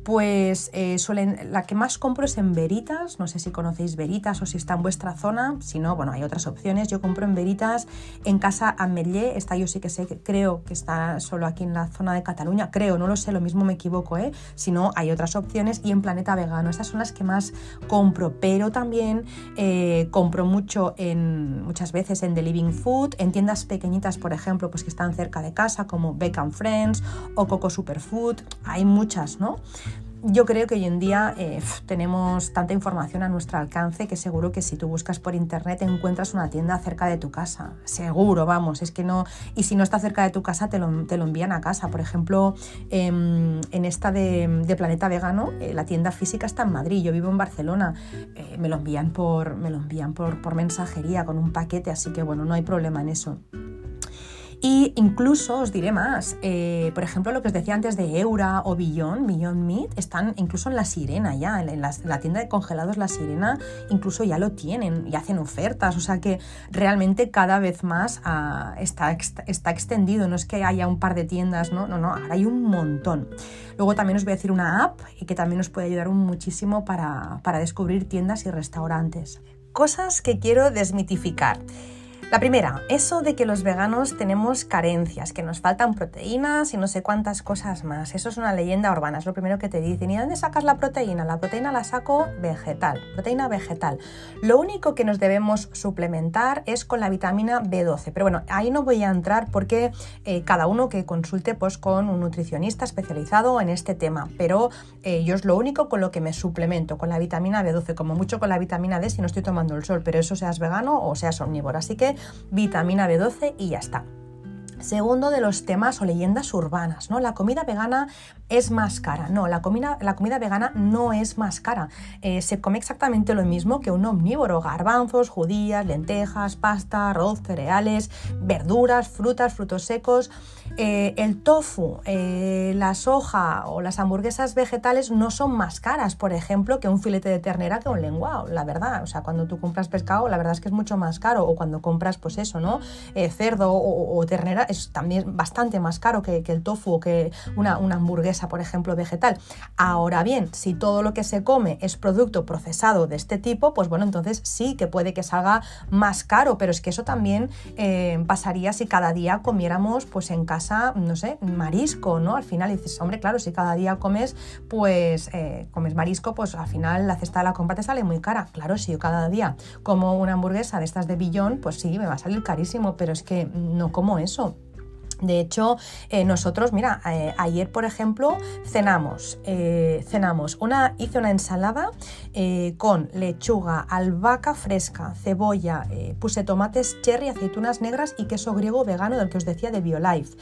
Pues eh, suelen, la que más compro es en Veritas, no sé si conocéis Veritas o si está en vuestra zona, si no, bueno, hay otras opciones. Yo compro en Veritas, en casa Amelie, esta yo sí que sé, creo que está solo aquí en la zona de Cataluña, creo, no lo sé, lo mismo me equivoco, ¿eh? Si no, hay otras opciones. Y en Planeta Vegano, estas son las que más compro, pero también eh, compro mucho en, muchas veces en The Living Food, en tiendas pequeñitas, por ejemplo, pues que están cerca de casa, como Bacon Friends o Coco Superfood, hay muchas, ¿no? Yo creo que hoy en día eh, tenemos tanta información a nuestro alcance que seguro que si tú buscas por internet encuentras una tienda cerca de tu casa. Seguro, vamos, es que no. Y si no está cerca de tu casa, te lo, envían a casa. Por ejemplo, em, en esta de, Planeta Vegano, eh, la tienda física está en Madrid. Yo vivo en Barcelona. Eh, me lo envían por, me lo envían por, por mensajería con un paquete, así que bueno, no hay problema en eso. Y incluso os diré más, eh, por ejemplo, lo que os decía antes de Eura o Beyond, Beyond Meat, están incluso en la Sirena ya, en la, tienda de congelados La Sirena, incluso ya lo tienen y hacen ofertas, o sea que realmente cada vez más ah, está, está extendido, no es que haya un par de tiendas, no, no, no, ahora hay un montón. Luego también os voy a decir una app que también os puede ayudar muchísimo para, para descubrir tiendas y restaurantes. Cosas que quiero desmitificar. La primera, eso de que los veganos tenemos carencias, que nos faltan proteínas y no sé cuántas cosas más. Eso es una leyenda urbana, es lo primero que te dicen. ¿Y dónde sacas la proteína? La proteína la saco vegetal, proteína vegetal. Lo único que nos debemos suplementar es con la vitamina B12. Pero bueno, ahí no voy a entrar porque eh, cada uno que consulte pues, con un nutricionista especializado en este tema. Pero eh, yo es lo único con lo que me suplemento, con la vitamina B12, como mucho con la vitamina D si no estoy tomando el sol, pero eso seas vegano o seas omnívoro. Así que vitamina B12 y ya está. Segundo de los temas o leyendas urbanas, ¿no? La comida vegana es más cara. No, la comida, la comida vegana no es más cara. Eh, se come exactamente lo mismo que un omnívoro. Garbanzos, judías, lentejas, pasta, arroz, cereales, verduras, frutas, frutos secos. Eh, el tofu, eh, la soja o las hamburguesas vegetales no son más caras, por ejemplo, que un filete de ternera que un lenguado, la verdad. O sea, cuando tú compras pescado, la verdad es que es mucho más caro. O cuando compras, pues eso, ¿no? cerdo o ternera, es también bastante más caro que, el tofu o que una, hamburguesa, por ejemplo, vegetal. Ahora bien, si todo lo que se come es producto procesado de este tipo, pues bueno, entonces sí que puede que salga más caro, pero es que eso también eh, pasaría si cada día comiéramos pues en casa, no sé, marisco, ¿no? Al final dices, hombre, claro, si cada día comes, pues eh, comes marisco, pues al final la cesta de la compra te sale muy cara. Claro, si yo cada día como una hamburguesa de estas de billón, pues sí, me va a salir carísimo, pero es que no como eso. De hecho, eh, nosotros, mira, eh, ayer por ejemplo cenamos, eh, cenamos una, hice una ensalada con lechuga, albahaca fresca, cebolla, puse tomates cherry, aceitunas negras y queso griego vegano del que os decía de BioLife.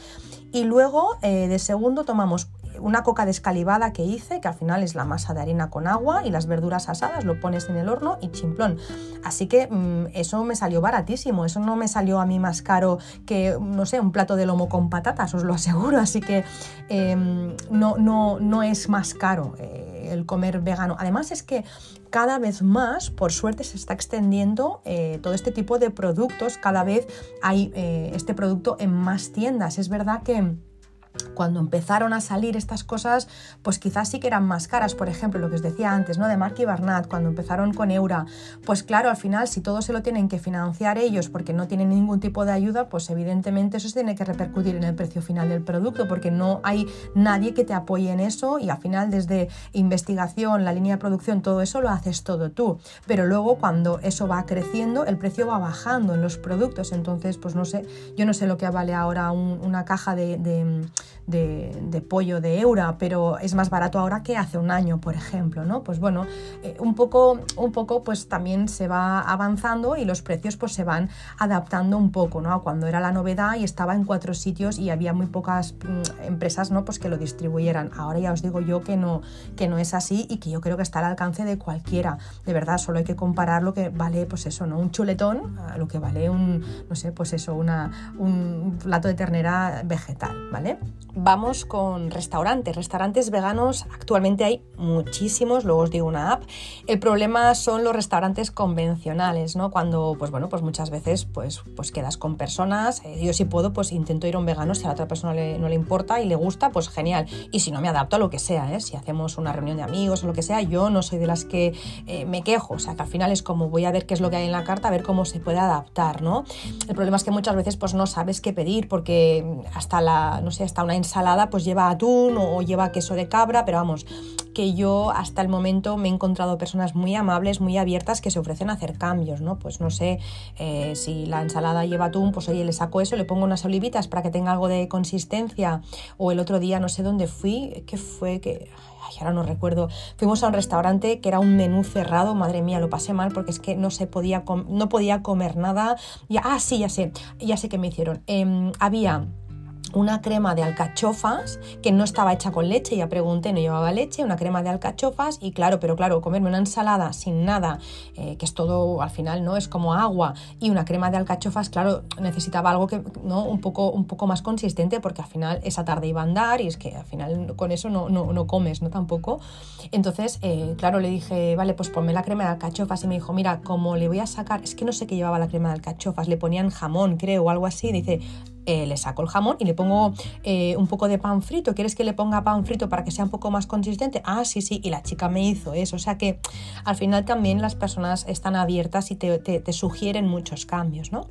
Y luego de segundo tomamos una coca descalivada que hice, que al final es la masa de harina con agua y las verduras asadas, lo pones en el horno y chimplón. Así que mm, eso me salió baratísimo, eso no me salió a mí más caro que, no sé, un plato de lomo con patatas, os lo aseguro. Así que em, no, no, no es más caro. Eh, el comer vegano. Además es que cada vez más, por suerte, se está extendiendo eh, todo este tipo de productos. Cada vez hay eh, este producto en más tiendas. Es verdad que cuando empezaron a salir estas cosas, pues quizás sí que eran más caras. Por ejemplo, lo que os decía antes, ¿no? De Mark y Barnat, cuando empezaron con Eura, pues claro, al final, si todo se lo tienen que financiar ellos porque no tienen ningún tipo de ayuda, pues evidentemente eso se tiene que repercutir en el precio final del producto, porque no hay nadie que te apoye en eso y al final, desde investigación, la línea de producción, todo eso lo haces todo tú. Pero luego, cuando eso va creciendo, el precio va bajando en los productos. Entonces, pues no sé, yo no sé lo que vale ahora una caja de, pollo de eura, pero es más barato ahora que hace un año, por ejemplo, ¿no? Pues bueno, eh, un, poco, un poco pues también se va avanzando y los precios pues se van adaptando un poco, ¿no? cuando era la novedad y estaba en cuatro sitios y había muy pocas mm, empresas, ¿no? Pues que lo distribuyeran. Ahora ya os digo yo que no, que no es así y que yo creo que está al alcance de cualquiera. De verdad, solo hay que comparar lo que vale, pues eso, ¿no? Un chuletón a lo que vale un, no sé, pues eso, una, un plato de ternera vegetal, ¿vale? Vamos con restaurantes. Restaurantes veganos actualmente hay muchísimos, luego os digo una app. El problema son los restaurantes convencionales, ¿no? Cuando, pues bueno, pues muchas veces pues, pues quedas con personas. Eh, yo si puedo, pues intento ir a un vegano, si a la otra persona no le importa y le gusta, pues genial. Y si no, me adapto a lo que sea, ¿eh? Si hacemos una reunión de amigos o lo que sea, yo no soy de las que eh, me quejo. O sea, que al final es como voy a ver qué es lo que hay en la carta, a ver cómo se puede adaptar, ¿no? El problema es que muchas veces pues no sabes qué pedir porque hasta la, no sé, hasta una ensalada pues lleva atún o, lleva queso de cabra, pero vamos, que yo hasta el momento me he encontrado personas muy amables, muy abiertas que se ofrecen a hacer cambios, ¿no? Pues no sé, eh, si la ensalada lleva atún, pues oye, le saco eso, le pongo unas olivitas para que tenga algo de consistencia. O el otro día, no sé dónde fui, ¿qué fue? que ahora no recuerdo. Fuimos a un restaurante que era un menú cerrado, madre mía, lo pasé mal porque es que no se podía, no podía comer nada. Y, ah, sí, ya sé, ya sé que me hicieron. Em, había una crema de alcachofas que no estaba hecha con leche, ya pregunté, no llevaba leche, una crema de alcachofas y claro, pero claro, comerme una ensalada sin nada, eh, que es todo al final, ¿no? Es como agua y una crema de alcachofas, claro, necesitaba algo que, ¿no? Un poco, un poco más consistente porque al final esa tarde iba a andar y es que al final con eso no, no, comes, ¿no? Tampoco. Entonces, eh, claro, le dije, vale, pues ponme la crema de alcachofas y me dijo, mira, como le voy a sacar, es que no sé qué llevaba la crema de alcachofas, le ponían jamón, creo, o algo así, dice, eh, le saco el jamón y le pongo eh, un poco de pan frito. ¿Quieres que le ponga pan frito para que sea un poco más consistente? Ah, sí, sí. Y la chica me hizo eso. O sea que al final también las personas están abiertas y te, te sugieren muchos cambios, ¿no?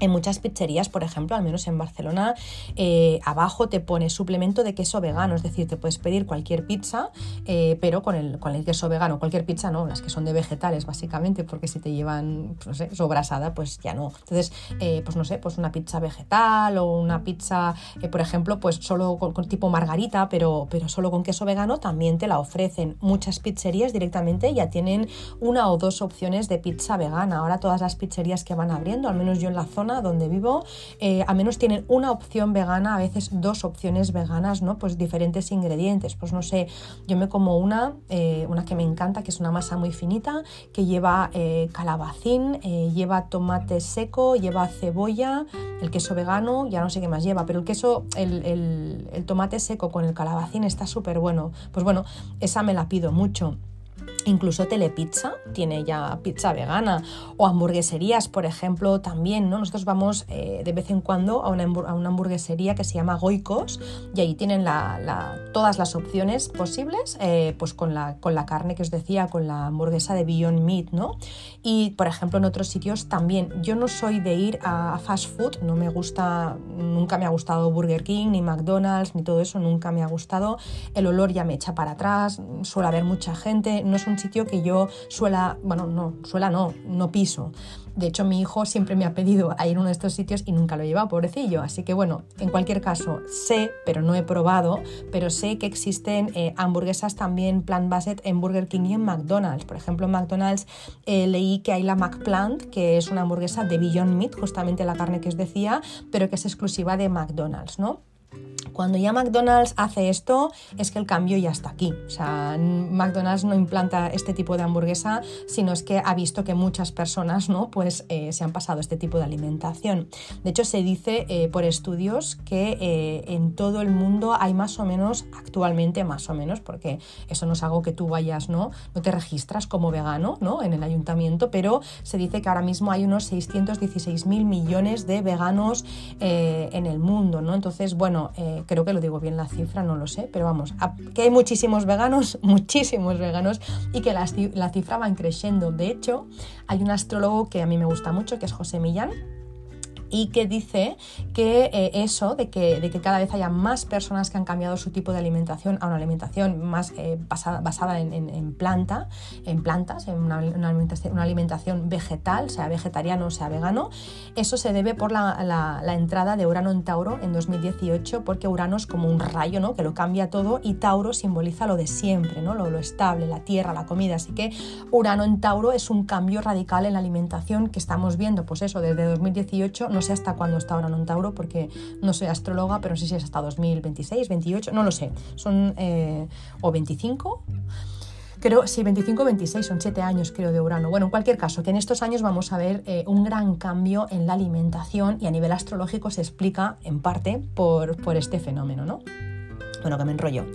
En muchas pizzerías, por ejemplo, al menos en Barcelona, eh, abajo te pone suplemento de queso vegano, es decir, te puedes pedir cualquier pizza, eh, pero con el, con el queso vegano. Cualquier pizza no, las que son de vegetales, básicamente, porque si te llevan, pues no sé, sobrasada, pues ya no. Entonces, eh, pues no sé, pues una pizza vegetal o una pizza, por ejemplo, pues solo con, tipo margarita, pero, pero solo con queso vegano, también te la ofrecen. Muchas pizzerías directamente ya tienen una o dos opciones de pizza vegana. Ahora todas las pizzerías que van abriendo, al menos yo en la zona, donde vivo, eh, a menos tienen una opción vegana, a veces dos opciones veganas, ¿no? Pues diferentes ingredientes. Pues no sé, yo me como una, eh, una que me encanta, que es una masa muy finita, que lleva eh, calabacín, lleva tomate seco, lleva cebolla, el queso vegano, ya no sé qué más lleva, pero el queso, el, el tomate seco con el calabacín está súper bueno. Pues bueno, esa me la pido mucho. Incluso Telepizza tiene ya pizza vegana o hamburgueserías, por ejemplo, también, ¿no? Nosotros vamos eh, de vez en cuando a una, hamburguesería que se llama Goicos y ahí tienen todas las opciones posibles, eh, pues con la, con la carne que os decía, con la hamburguesa de Beyond Meat, ¿no? Y, por ejemplo, en otros sitios también. Yo no soy de ir a fast food, no me gusta, nunca me ha gustado Burger King, ni McDonald's, ni todo eso, nunca me ha gustado. El olor ya me echa para atrás, suele haber mucha gente, no es un sitio que yo suela, bueno, no, suela no, no piso. De hecho, mi hijo siempre me ha pedido a ir a uno de estos sitios y nunca lo he llevado, pobrecillo. Así que bueno, en cualquier caso, sé, pero no he probado, pero sé que existen eh, hamburguesas también plant-based en Burger King y en McDonald's. Por ejemplo, en McDonald's eh, leí que hay la McPlant, que es una hamburguesa de Beyond Meat, justamente la carne que os decía, pero que es exclusiva de McDonald's, ¿no? Cuando ya McDonald's hace esto, es que el cambio ya está aquí. O sea, McDonald's no implanta este tipo de hamburguesa, sino es que ha visto que muchas personas ¿no? pues, eh, se han pasado este tipo de alimentación. De hecho, se dice eh, por estudios que eh, en todo el mundo hay más o menos, actualmente más o menos, porque eso no es algo que tú vayas, ¿no? No te registras como vegano ¿no? en el ayuntamiento, pero se dice que ahora mismo hay unos 616 mil millones de veganos en el mundo, ¿no? Entonces, bueno, creo que lo digo bien la cifra, no lo sé, pero vamos, que hay muchísimos veganos, muchísimos veganos y que la, la cifra va creciendo. De hecho, hay un astrólogo que a mí me gusta mucho, que es José Millán, y que dice que eh, eso, de que, de que, cada vez haya más personas que han cambiado su tipo de alimentación a una alimentación más eh, basada, basada en, en, planta, en plantas, en una, una, alimentación, una, alimentación, vegetal, sea vegetariano o sea vegano, eso se debe por la, la, la, entrada de Urano en Tauro en 2018, porque Urano es como un rayo ¿no? que lo cambia todo y Tauro simboliza lo de siempre, ¿no? lo, lo estable, la tierra, la comida. Así que Urano en Tauro es un cambio radical en la alimentación que estamos viendo, pues eso, desde 2018 no sé hasta cuándo está ahora en Tauro, porque no soy astróloga, pero no sé si es hasta 2026, 28, no lo sé, son eh, o 25 Creo, sí, 25-26, son 7 años creo de Urano. Bueno, en cualquier caso, que en estos años vamos a ver eh, un gran cambio en la alimentación y a nivel astrológico se explica en parte por, por este fenómeno, ¿no? Bueno, que me enrollo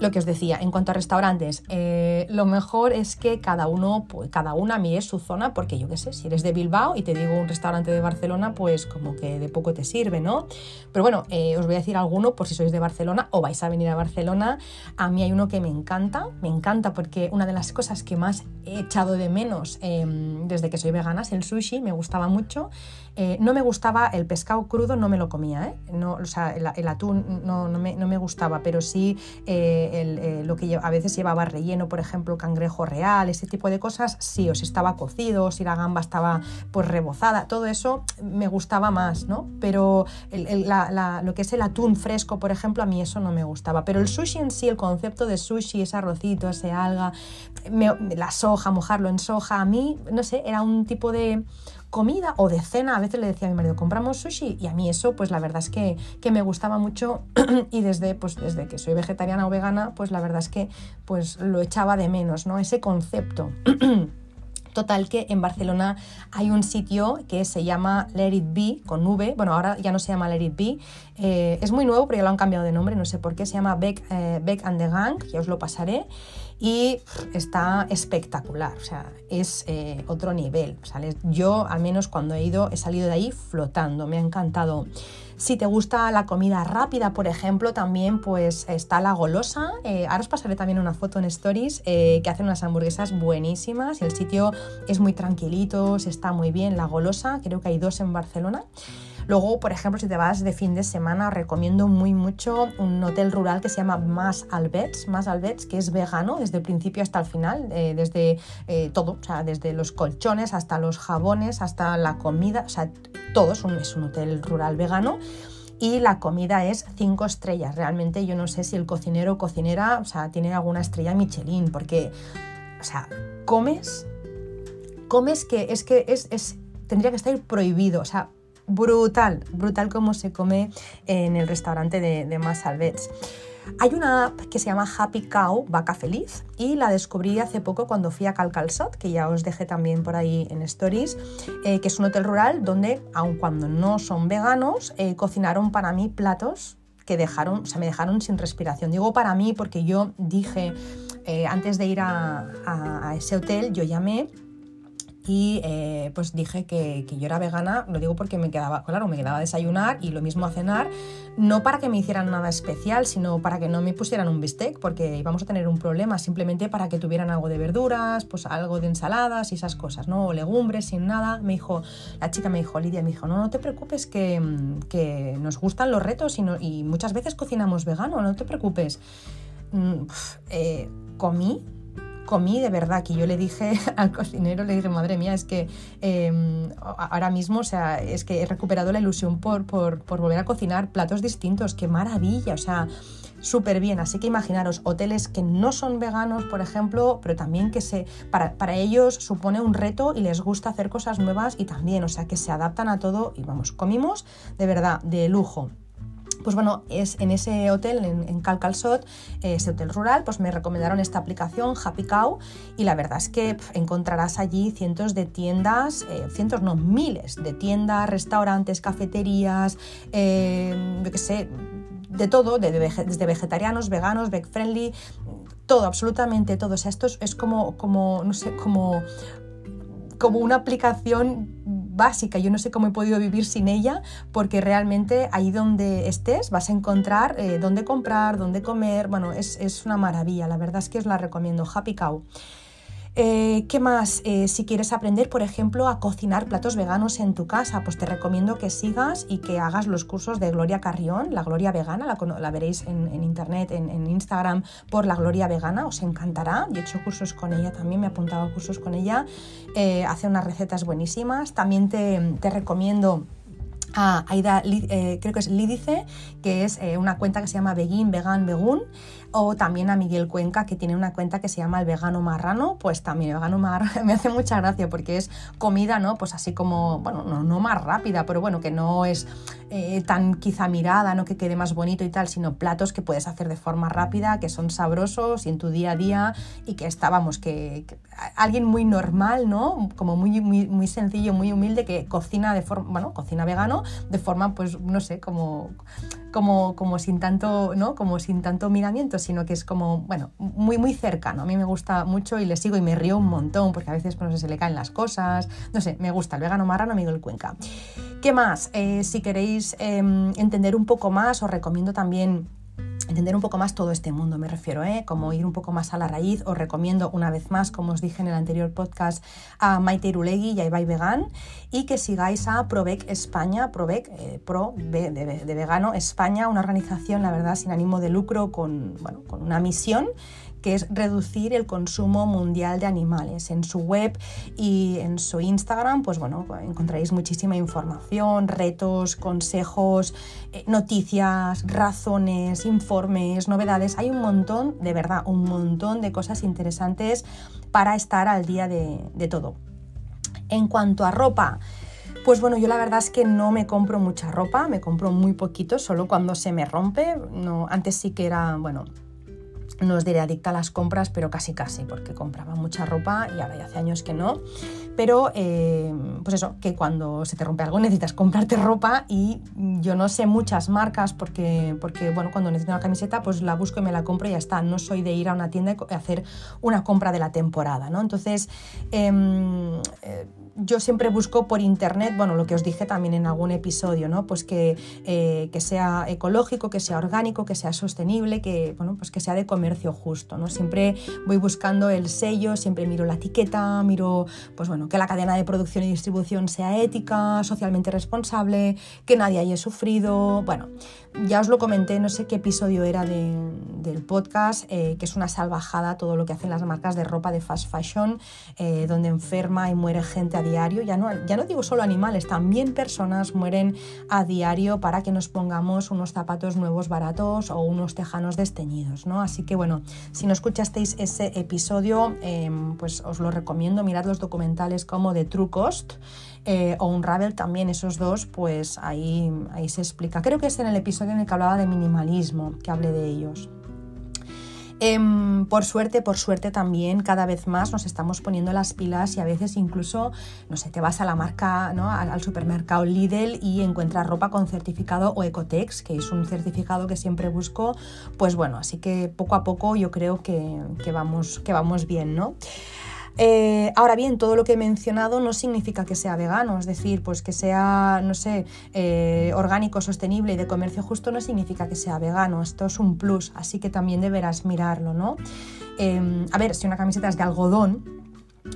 lo que os decía, en cuanto a restaurantes, eh, lo mejor es que cada uno, pues, cada una mire su zona, porque yo qué sé, si eres de Bilbao y te digo un restaurante de Barcelona, pues como que de poco te sirve, ¿no? Pero bueno, eh, os voy a decir alguno por si sois de Barcelona o vais a venir a Barcelona. A mí hay uno que me encanta, me encanta porque una de las cosas que más he echado de menos em, desde que soy vegana es el sushi, me gustaba mucho. Eh, no me gustaba el pescado crudo, no me lo comía, ¿eh? No, o sea, el, atún no, no, me, no, me, gustaba, pero sí eh, lo que a veces llevaba relleno, por ejemplo, cangrejo real, ese tipo de cosas, sí, o si estaba cocido, si la gamba estaba pues rebozada, todo eso me gustaba más, ¿no? Pero lo que es el atún fresco, por ejemplo, a mí eso no me gustaba. Pero el sushi en sí, el concepto de sushi, ese arrocito, ese alga, la soja, mojarlo en soja, a mí, no sé, era un tipo de comida o de cena. A veces le decía a mi marido, compramos sushi y a mí eso, pues la verdad es que, que me gustaba mucho y desde, pues, desde que soy vegetariana o vegana, pues la verdad es que pues lo echaba de menos, ¿no? Ese concepto. Total que en Barcelona hay un sitio que se llama Let It Be, con V, bueno, ahora ya no se llama Let It Be, eh, es muy nuevo pero ya lo han cambiado de nombre, no sé por qué, se llama Beck, eh, Beck and the Gang, ya os lo pasaré, y está espectacular, o sea, es eh, otro nivel. Yo al menos cuando he ido he salido de ahí flotando, me ha encantado. Si te gusta la comida rápida, por ejemplo, también pues está la golosa. Ahora os pasaré también una foto en stories que hacen unas hamburguesas buenísimas. El sitio es muy tranquilito, está muy bien. La golosa, creo que hay dos en Barcelona. Luego, por ejemplo, si te vas de fin de semana, recomiendo muy mucho un hotel rural que se llama Más Albets, Más Albets, que es vegano desde el principio hasta el final, eh, desde eh, todo, o sea, desde los colchones hasta los jabones, hasta la comida, o sea, todo es un, es un hotel rural vegano. Y la comida es cinco estrellas. Realmente yo no sé si el cocinero o cocinera, o sea, tiene alguna estrella Michelin, porque, o sea, comes, comes que es que es, es tendría que estar prohibido, o sea, brutal, brutal como se come en el restaurante de, de. Hay una app que se llama Happy Cow, vaca feliz, y la descubrí hace poco cuando fui a Calcalsot, que ya os dejé también por ahí en Stories, eh, que es un hotel rural donde, aun cuando no son veganos, eh, cocinaron para mí platos que dejaron, o sea, me dejaron sin respiración. Digo para mí porque yo dije, eh, antes de ir a ese hotel, yo llamé y eh, pues dije que, yo era vegana, lo digo porque me quedaba, claro, me quedaba a desayunar y lo mismo a cenar, no para que me hicieran nada especial, sino para que no me pusieran un bistec, porque íbamos a tener un problema, simplemente para que tuvieran algo de verduras, pues algo de ensaladas y esas cosas, ¿no? O legumbres, sin nada. Me dijo, la chica me dijo, Lidia, me dijo, no, no te preocupes que, nos gustan los retos y, y, muchas veces cocinamos vegano, no te preocupes. Mm, eh, comí comí de verdad, que yo le dije al cocinero, le dije, madre mía, es que em, ahora mismo, o sea, es que he recuperado la ilusión por, por, por volver a cocinar platos distintos, qué maravilla, o sea, súper bien. Así que imaginaros, hoteles que no son veganos, por ejemplo, pero también que se, para, para ellos supone un reto y les gusta hacer cosas nuevas y también, o sea, que se adaptan a todo y vamos, comimos de verdad, de lujo pues bueno, es en ese hotel, en, Calcalsot, ese hotel rural, pues me recomendaron esta aplicación, Happy Cow, y la verdad es que encontrarás allí cientos de tiendas, eh, cientos no, miles de tiendas, restaurantes, cafeterías, eh, yo qué sé, de todo, desde vegetarianos, veganos, veg friendly, todo, absolutamente todo. O sea, esto es, como, como, no sé, como, como una aplicación básica. Yo no sé cómo he podido vivir sin ella porque realmente ahí donde estés vas a encontrar eh, dónde comprar, dónde comer. Bueno, es, es, una maravilla. La verdad es que os la recomiendo. Happy Cow. Eh, ¿Qué más? Eh, si quieres aprender, por ejemplo, a cocinar platos veganos en tu casa, pues te recomiendo que sigas y que hagas los cursos de Gloria Carrión, la Gloria Vegana, la, veréis en, internet, en, Instagram por la Gloria Vegana, os encantará. Yo he hecho cursos con ella también, me he apuntado a cursos con ella, eh, hace unas recetas buenísimas. También te, recomiendo a Aida, creo que es Lidice, que es una cuenta que se llama Begin, Vegan, Begun, o también a Miguel Cuenca, que tiene una cuenta que se llama El Vegano Marrano, pues también Vegano Marrano me hace mucha gracia porque es comida, ¿no? Pues así como, bueno, no, más rápida, pero bueno, que no es eh, tan quizá mirada, ¿no? Que quede más bonito y tal, sino platos que puedes hacer de forma rápida, que son sabrosos y en tu día a día y que estábamos, que, alguien muy normal, ¿no? Como muy, muy, muy sencillo, muy humilde, que cocina de forma, bueno, cocina vegano de forma, pues, no sé, como como, como sin tanto, ¿no? Como sin tanto miramiento, sino que es como, bueno, muy, muy cercano. A mí me gusta mucho y le sigo y me río un montón, porque a veces pues, no se le caen las cosas. No sé, me gusta el vegano marrano Miguel Cuenca. ¿Qué más? Eh, si queréis em, entender un poco más, os recomiendo también entender un poco más todo este mundo, me refiero, ¿eh? como ir un poco más a la raíz. Os recomiendo una vez más, como os dije en el anterior podcast, a Maite Irulegui y a Ibai Vegan y que sigáis a Provec España, Provec, eh, Pro de, de, Vegano España, una organización, la verdad, sin ánimo de lucro, con, bueno, con una misión que es reducir el consumo mundial de animales. En su web y en su Instagram, pues bueno, encontraréis muchísima información, retos, consejos, eh, noticias, razones, informes, novedades. Hay un montón, de verdad, un montón de cosas interesantes para estar al día de, de todo. En cuanto a ropa, pues bueno, yo la verdad es que no me compro mucha ropa, me compro muy poquito, solo cuando se me rompe. No, antes sí que era, bueno, no os diré adicta a las compras, pero casi casi, porque compraba mucha ropa y ahora ya hace años que no. Pero, eh, pues eso, que cuando se te rompe algo necesitas comprarte ropa y yo no sé muchas marcas porque, porque bueno, cuando necesito una camiseta, pues la busco y me la compro y ya está. No soy de ir a una tienda y hacer una compra de la temporada, ¿no? Entonces, em, eh, yo siempre busco por internet, bueno, lo que os dije también en algún episodio, ¿no? Pues que, eh, que sea ecológico, que sea orgánico, que sea sostenible, que, bueno, pues que sea de comercio justo, ¿no? Siempre voy buscando el sello, siempre miro la etiqueta, miro, pues bueno, que la cadena de producción y distribución sea ética, socialmente responsable, que nadie haya sufrido, bueno, ya os lo comenté, no sé qué episodio era del podcast, eh, que es una salvajada todo lo que hacen las marcas de ropa de fast fashion, eh, donde enferma y muere gente a diario. Ya no, ya no digo solo animales, también personas mueren a diario para que nos pongamos unos zapatos nuevos baratos o unos tejanos desteñidos. ¿no? Así que bueno, si no escuchasteis ese episodio, em, pues os lo recomiendo. Mirad los documentales como de True Cost eh, o Unravel también, esos dos, pues ahí, ahí se explica. Creo que es en el episodio en el que hablaba de minimalismo, que hablé de ellos. Em, por suerte, por suerte también cada vez más nos estamos poniendo las pilas y a veces incluso, no sé, te vas a la marca, ¿no? al, supermercado Lidl y encuentras ropa con certificado o Ecotex, que es un certificado que siempre busco. Pues bueno, así que poco a poco yo creo que, que vamos, que vamos bien, ¿no? Eh, ahora bien, todo lo que he mencionado no significa que sea vegano, es decir, pues que sea, no sé, eh, orgánico, sostenible y de comercio justo no significa que sea vegano, esto es un plus, así que también deberás mirarlo, ¿no? Em, a ver, si una camiseta es de algodón,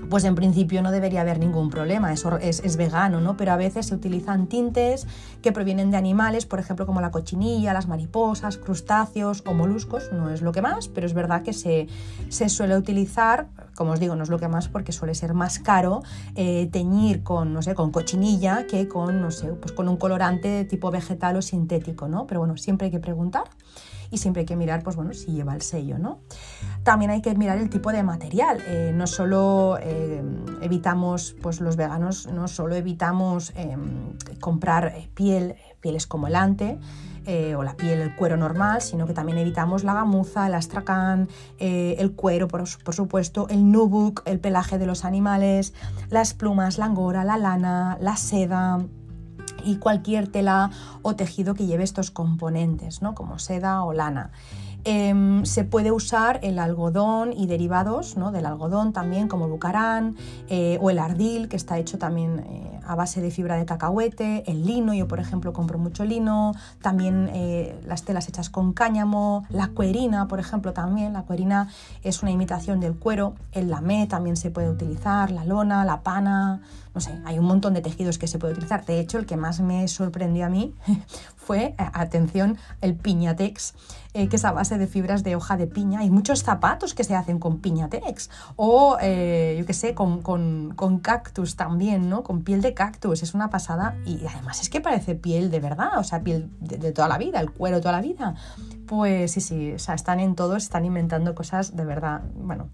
pues en principio no debería haber ningún problema, es, es, vegano, ¿no? Pero a veces se utilizan tintes que provienen de animales, por ejemplo, como la cochinilla, las mariposas, crustáceos o moluscos, no es lo que más, pero es verdad que se, suele utilizar, como os digo, no es lo que más porque suele ser más caro eh, teñir con, no sé, con cochinilla que con, no sé, pues con un colorante tipo vegetal o sintético, ¿no? Pero bueno, siempre hay que preguntar y siempre hay que mirar, pues bueno, si lleva el sello, ¿no? También hay que mirar el tipo de material. Eh, no solo eh, evitamos, pues los veganos, no solo evitamos em, comprar eh, piel, pieles como el ante, o la piel, el cuero normal, sino que también evitamos la gamuza, el astracán, el cuero, por, por, supuesto, el nubuk, el pelaje de los animales, las plumas, la angora, la lana, la seda, y cualquier tela o tejido que lleve estos componentes, ¿no? como seda o lana. Em, se puede usar el algodón y derivados ¿no? del algodón también como bucarán eh, o el ardil que está hecho también eh, a base de fibra de cacahuete, el lino, yo por ejemplo compro mucho lino, también eh, las telas hechas con cáñamo, la cuerina por ejemplo también, la cuerina es una imitación del cuero, el lamé también se puede utilizar, la lona, la pana, no sé, hay un montón de tejidos que se puede utilizar. De hecho, el que más me sorprendió a mí fue, eh, atención, el Piñatex, eh, que es a base de fibras de hoja de piña. Hay muchos zapatos que se hacen con Piñatex o, eh, yo qué sé, con, cactus también, ¿no? Con piel de cactus. Es una pasada y además es que parece piel de verdad, o sea, piel de, toda la vida, el cuero toda la vida. Pues sí, sí, o sea, están en todo, están inventando cosas de verdad, bueno.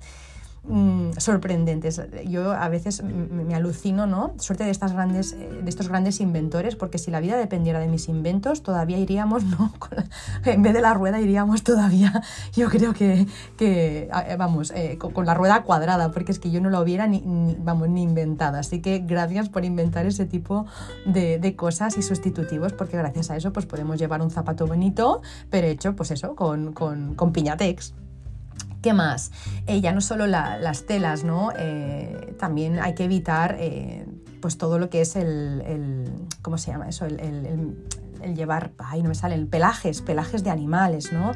Mm, sorprendentes. Yo a veces me alucino, ¿no? Suerte de, estas grandes, eh, de estos grandes inventores, porque si la vida dependiera de mis inventos, todavía iríamos, ¿no? en vez de la rueda, iríamos todavía, yo creo que, que vamos, eh, con, la rueda cuadrada, porque es que yo no la hubiera ni, vamos, ni inventada. Así que gracias por inventar ese tipo de, de, cosas y sustitutivos, porque gracias a eso pues podemos llevar un zapato bonito, pero hecho, pues eso, con, con, con piñatex. ¿Qué más? Eh, ya no solo las telas, ¿no? Eh, también hay que evitar eh, pues todo lo que es el, ¿cómo se llama eso? el, el llevar, ay, no me salen, pelajes, pelajes de animales, ¿no?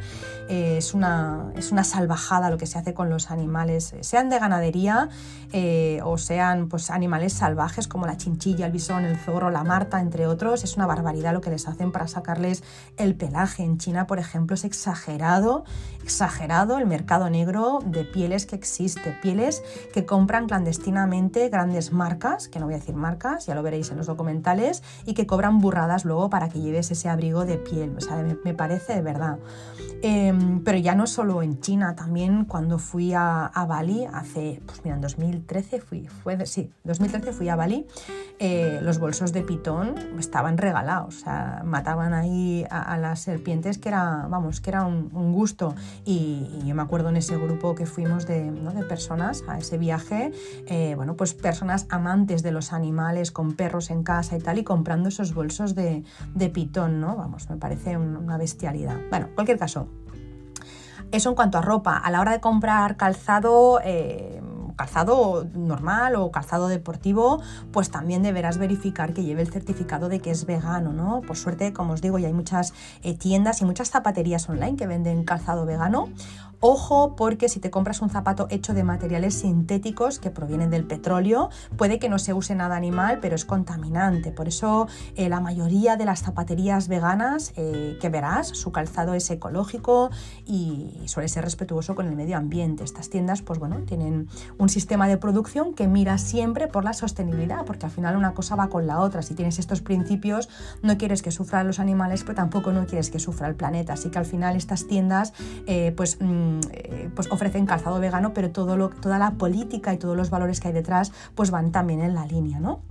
Eh, es, una, es una salvajada lo que se hace con los animales, sean de ganadería eh, o sean pues, animales salvajes como la chinchilla, el bisón, el zorro, la marta, entre otros. Es una barbaridad lo que les hacen para sacarles el pelaje. En China, por ejemplo, es exagerado, exagerado el mercado negro de pieles que existe, pieles que compran clandestinamente grandes marcas, que no voy a decir marcas, ya lo veréis en los documentales, y que cobran burradas luego para que lleve ese abrigo de piel, o sea, me, parece de verdad. Em, pero ya no solo en China, también cuando fui a, Bali hace, pues mira, en 2013 fui, fue, sí, 2013 fui a Bali, eh, los bolsos de pitón estaban regalados, o sea, mataban ahí a, las serpientes que era, vamos, que era un, gusto. Y, yo me acuerdo en ese grupo que fuimos de, de personas a ese viaje, eh, bueno, pues personas amantes de los animales, con perros en casa y tal, y comprando esos bolsos de, de pitón ¿no? Vamos, me parece una bestialidad. Bueno, en cualquier caso, eso en cuanto a ropa. A la hora de comprar calzado, eh, calzado normal o calzado deportivo, pues también deberás verificar que lleve el certificado de que es vegano, ¿no? Por suerte, como os digo, ya hay muchas eh, tiendas y muchas zapaterías online que venden calzado vegano Ojo porque si te compras un zapato hecho de materiales sintéticos que provienen del petróleo, puede que no se use nada animal, pero es contaminante. Por eso eh, la mayoría de las zapaterías veganas eh, que verás, su calzado es ecológico y suele ser respetuoso con el medio ambiente. Estas tiendas, pues bueno, tienen un sistema de producción que mira siempre por la sostenibilidad, porque al final una cosa va con la otra. Si tienes estos principios, no quieres que sufran los animales, pero tampoco no quieres que sufra el planeta. Así que al final estas tiendas, eh, pues mm, pues ofrecen calzado vegano, pero todo lo, toda la política y todos los valores que hay detrás pues van también en la línea, ¿no?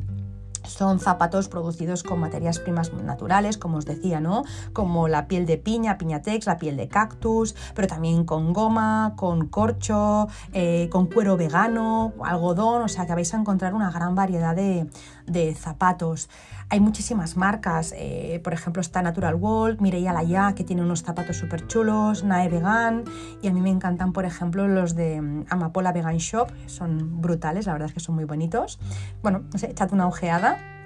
Son zapatos producidos con materias primas naturales, como os decía, ¿no? Como la piel de piña, piñatex, la piel de cactus, pero también con goma, con corcho, eh, con cuero vegano, algodón, o sea que vais a encontrar una gran variedad de, de zapatos. Hay muchísimas marcas, eh, por ejemplo está Natural World, Mireia Laya, que tiene unos zapatos súper chulos, Nae Vegan, y a mí me encantan, por ejemplo, los de mm, Amapola Vegan Shop, son brutales, la verdad es que son muy bonitos. Bueno, no sé, echad una ojeada.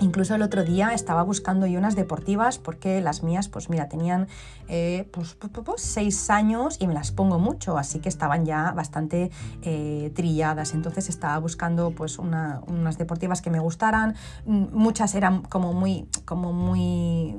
Incluso el otro día estaba buscando yo unas deportivas porque las mías, pues mira, tenían eh, pues, seis años y me las pongo mucho, así que estaban ya bastante eh, trilladas. Entonces estaba buscando pues unas deportivas que me gustaran. Mm, muchas eran como muy, como muy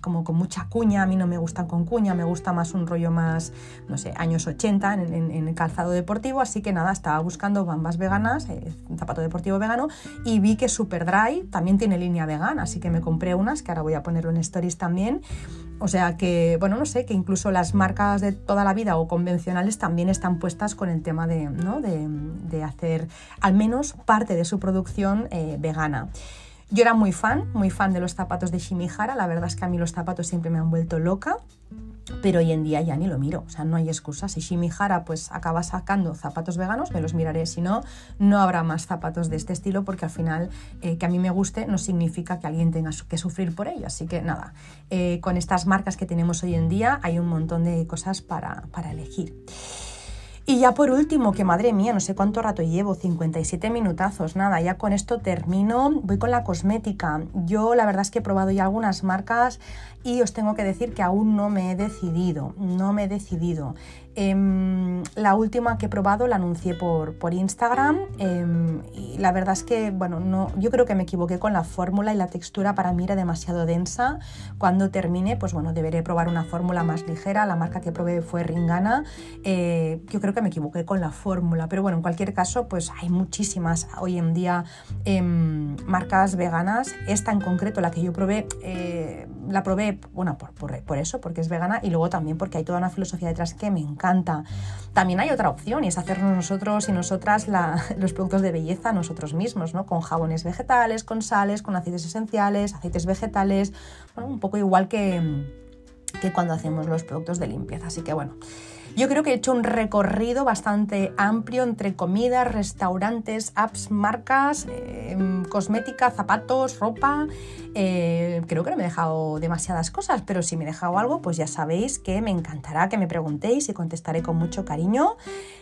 como con mucha cuña, a mí no me gustan con cuña, me gusta más un rollo más, no sé, años 80 en, el calzado deportivo, así que nada, estaba buscando bambas veganas, eh, zapato deportivo vegano, y vi que Superdry también tiene línea vegana, así que me compré unas, que ahora voy a ponerlo en stories también, o sea que, bueno, no sé, que incluso las marcas de toda la vida o convencionales también están puestas con el tema de, ¿no? de, hacer al menos parte de su producción eh, vegana. Yo era muy fan, muy fan de los zapatos de Shimihara, la verdad es que a mí los zapatos siempre me han vuelto loca. Pero hoy en día ya ni lo miro, o sea, no hay excusa. Si Shimihara pues acaba sacando zapatos veganos, me los miraré. Si no, no habrá más zapatos de este estilo porque al final eh, que a mí me guste no significa que alguien tenga que sufrir por ello. Así que nada, eh, con estas marcas que tenemos hoy en día hay un montón de cosas para, para elegir. Y ya por último, que madre mía, no sé cuánto rato llevo, 57 minutazos, nada, ya con esto termino, voy con la cosmética. Yo la verdad es que he probado ya algunas marcas y os tengo que decir que aún no me he decidido, no me he decidido. Em, la última que he probado la anuncié por, por Instagram em, y la verdad es que, bueno, no, yo creo que me equivoqué con la fórmula y la textura para mí era demasiado densa. Cuando termine, pues bueno, deberé probar una fórmula más ligera. La marca que probé fue Ringana. Eh, yo creo que me equivoqué con la fórmula, pero bueno, en cualquier caso, pues hay muchísimas hoy en día em, marcas veganas. Esta en concreto, la que yo probé, eh, la probé, bueno, por, por eso, porque es vegana y luego también porque hay toda una filosofía detrás que me encanta también hay otra opción y es hacernos nosotros y nosotras los productos de belleza nosotros mismos, ¿no? Con jabones vegetales, con sales, con aceites esenciales, aceites vegetales, un poco igual que, que cuando hacemos los productos de limpieza. Así que bueno. Yo creo que he hecho un recorrido bastante amplio entre comidas, restaurantes, apps, marcas, em, cosmética, zapatos, ropa. Eh, creo que no me he dejado demasiadas cosas, pero si me he dejado algo, pues ya sabéis que me encantará que me preguntéis y contestaré con mucho cariño.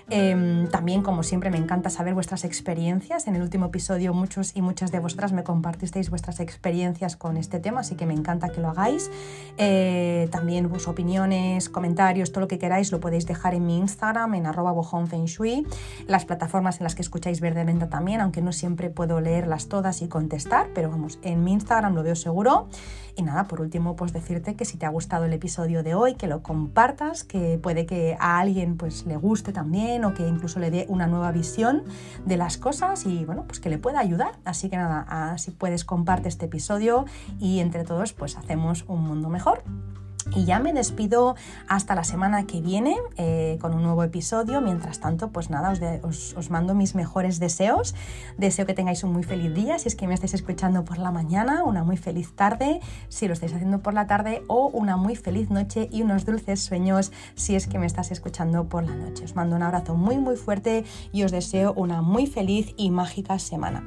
Em, también, como siempre, me encanta saber vuestras experiencias. En el último episodio muchos y muchas de vosotras me compartisteis vuestras experiencias con este tema, así que me encanta que lo hagáis. Eh, también sus opiniones, comentarios, todo lo que queráis lo podéis dejar en mi Instagram, en arroba bojonfengshui, las plataformas en las que escucháis Verde Menta también, aunque no siempre puedo leerlas todas y contestar, pero vamos, en mi Instagram lo veo seguro. Y nada, por último, pues decirte que si te ha gustado el episodio de hoy, que lo compartas, que puede que a alguien pues le guste también o que incluso le dé una nueva visión de las cosas y bueno, pues que le pueda ayudar. Así que nada, si puedes comparte este episodio y entre todos pues hacemos un mundo mejor. Y ya me despido hasta la semana que viene eh, con un nuevo episodio. Mientras tanto, pues nada, os, mando mis mejores deseos. Deseo que tengáis un muy feliz día si es que me estáis escuchando por la mañana, una muy feliz tarde si lo estáis haciendo por la tarde o una muy feliz noche y unos dulces sueños si es que me estás escuchando por la noche. Os mando un abrazo muy muy fuerte y os deseo una muy feliz y mágica semana.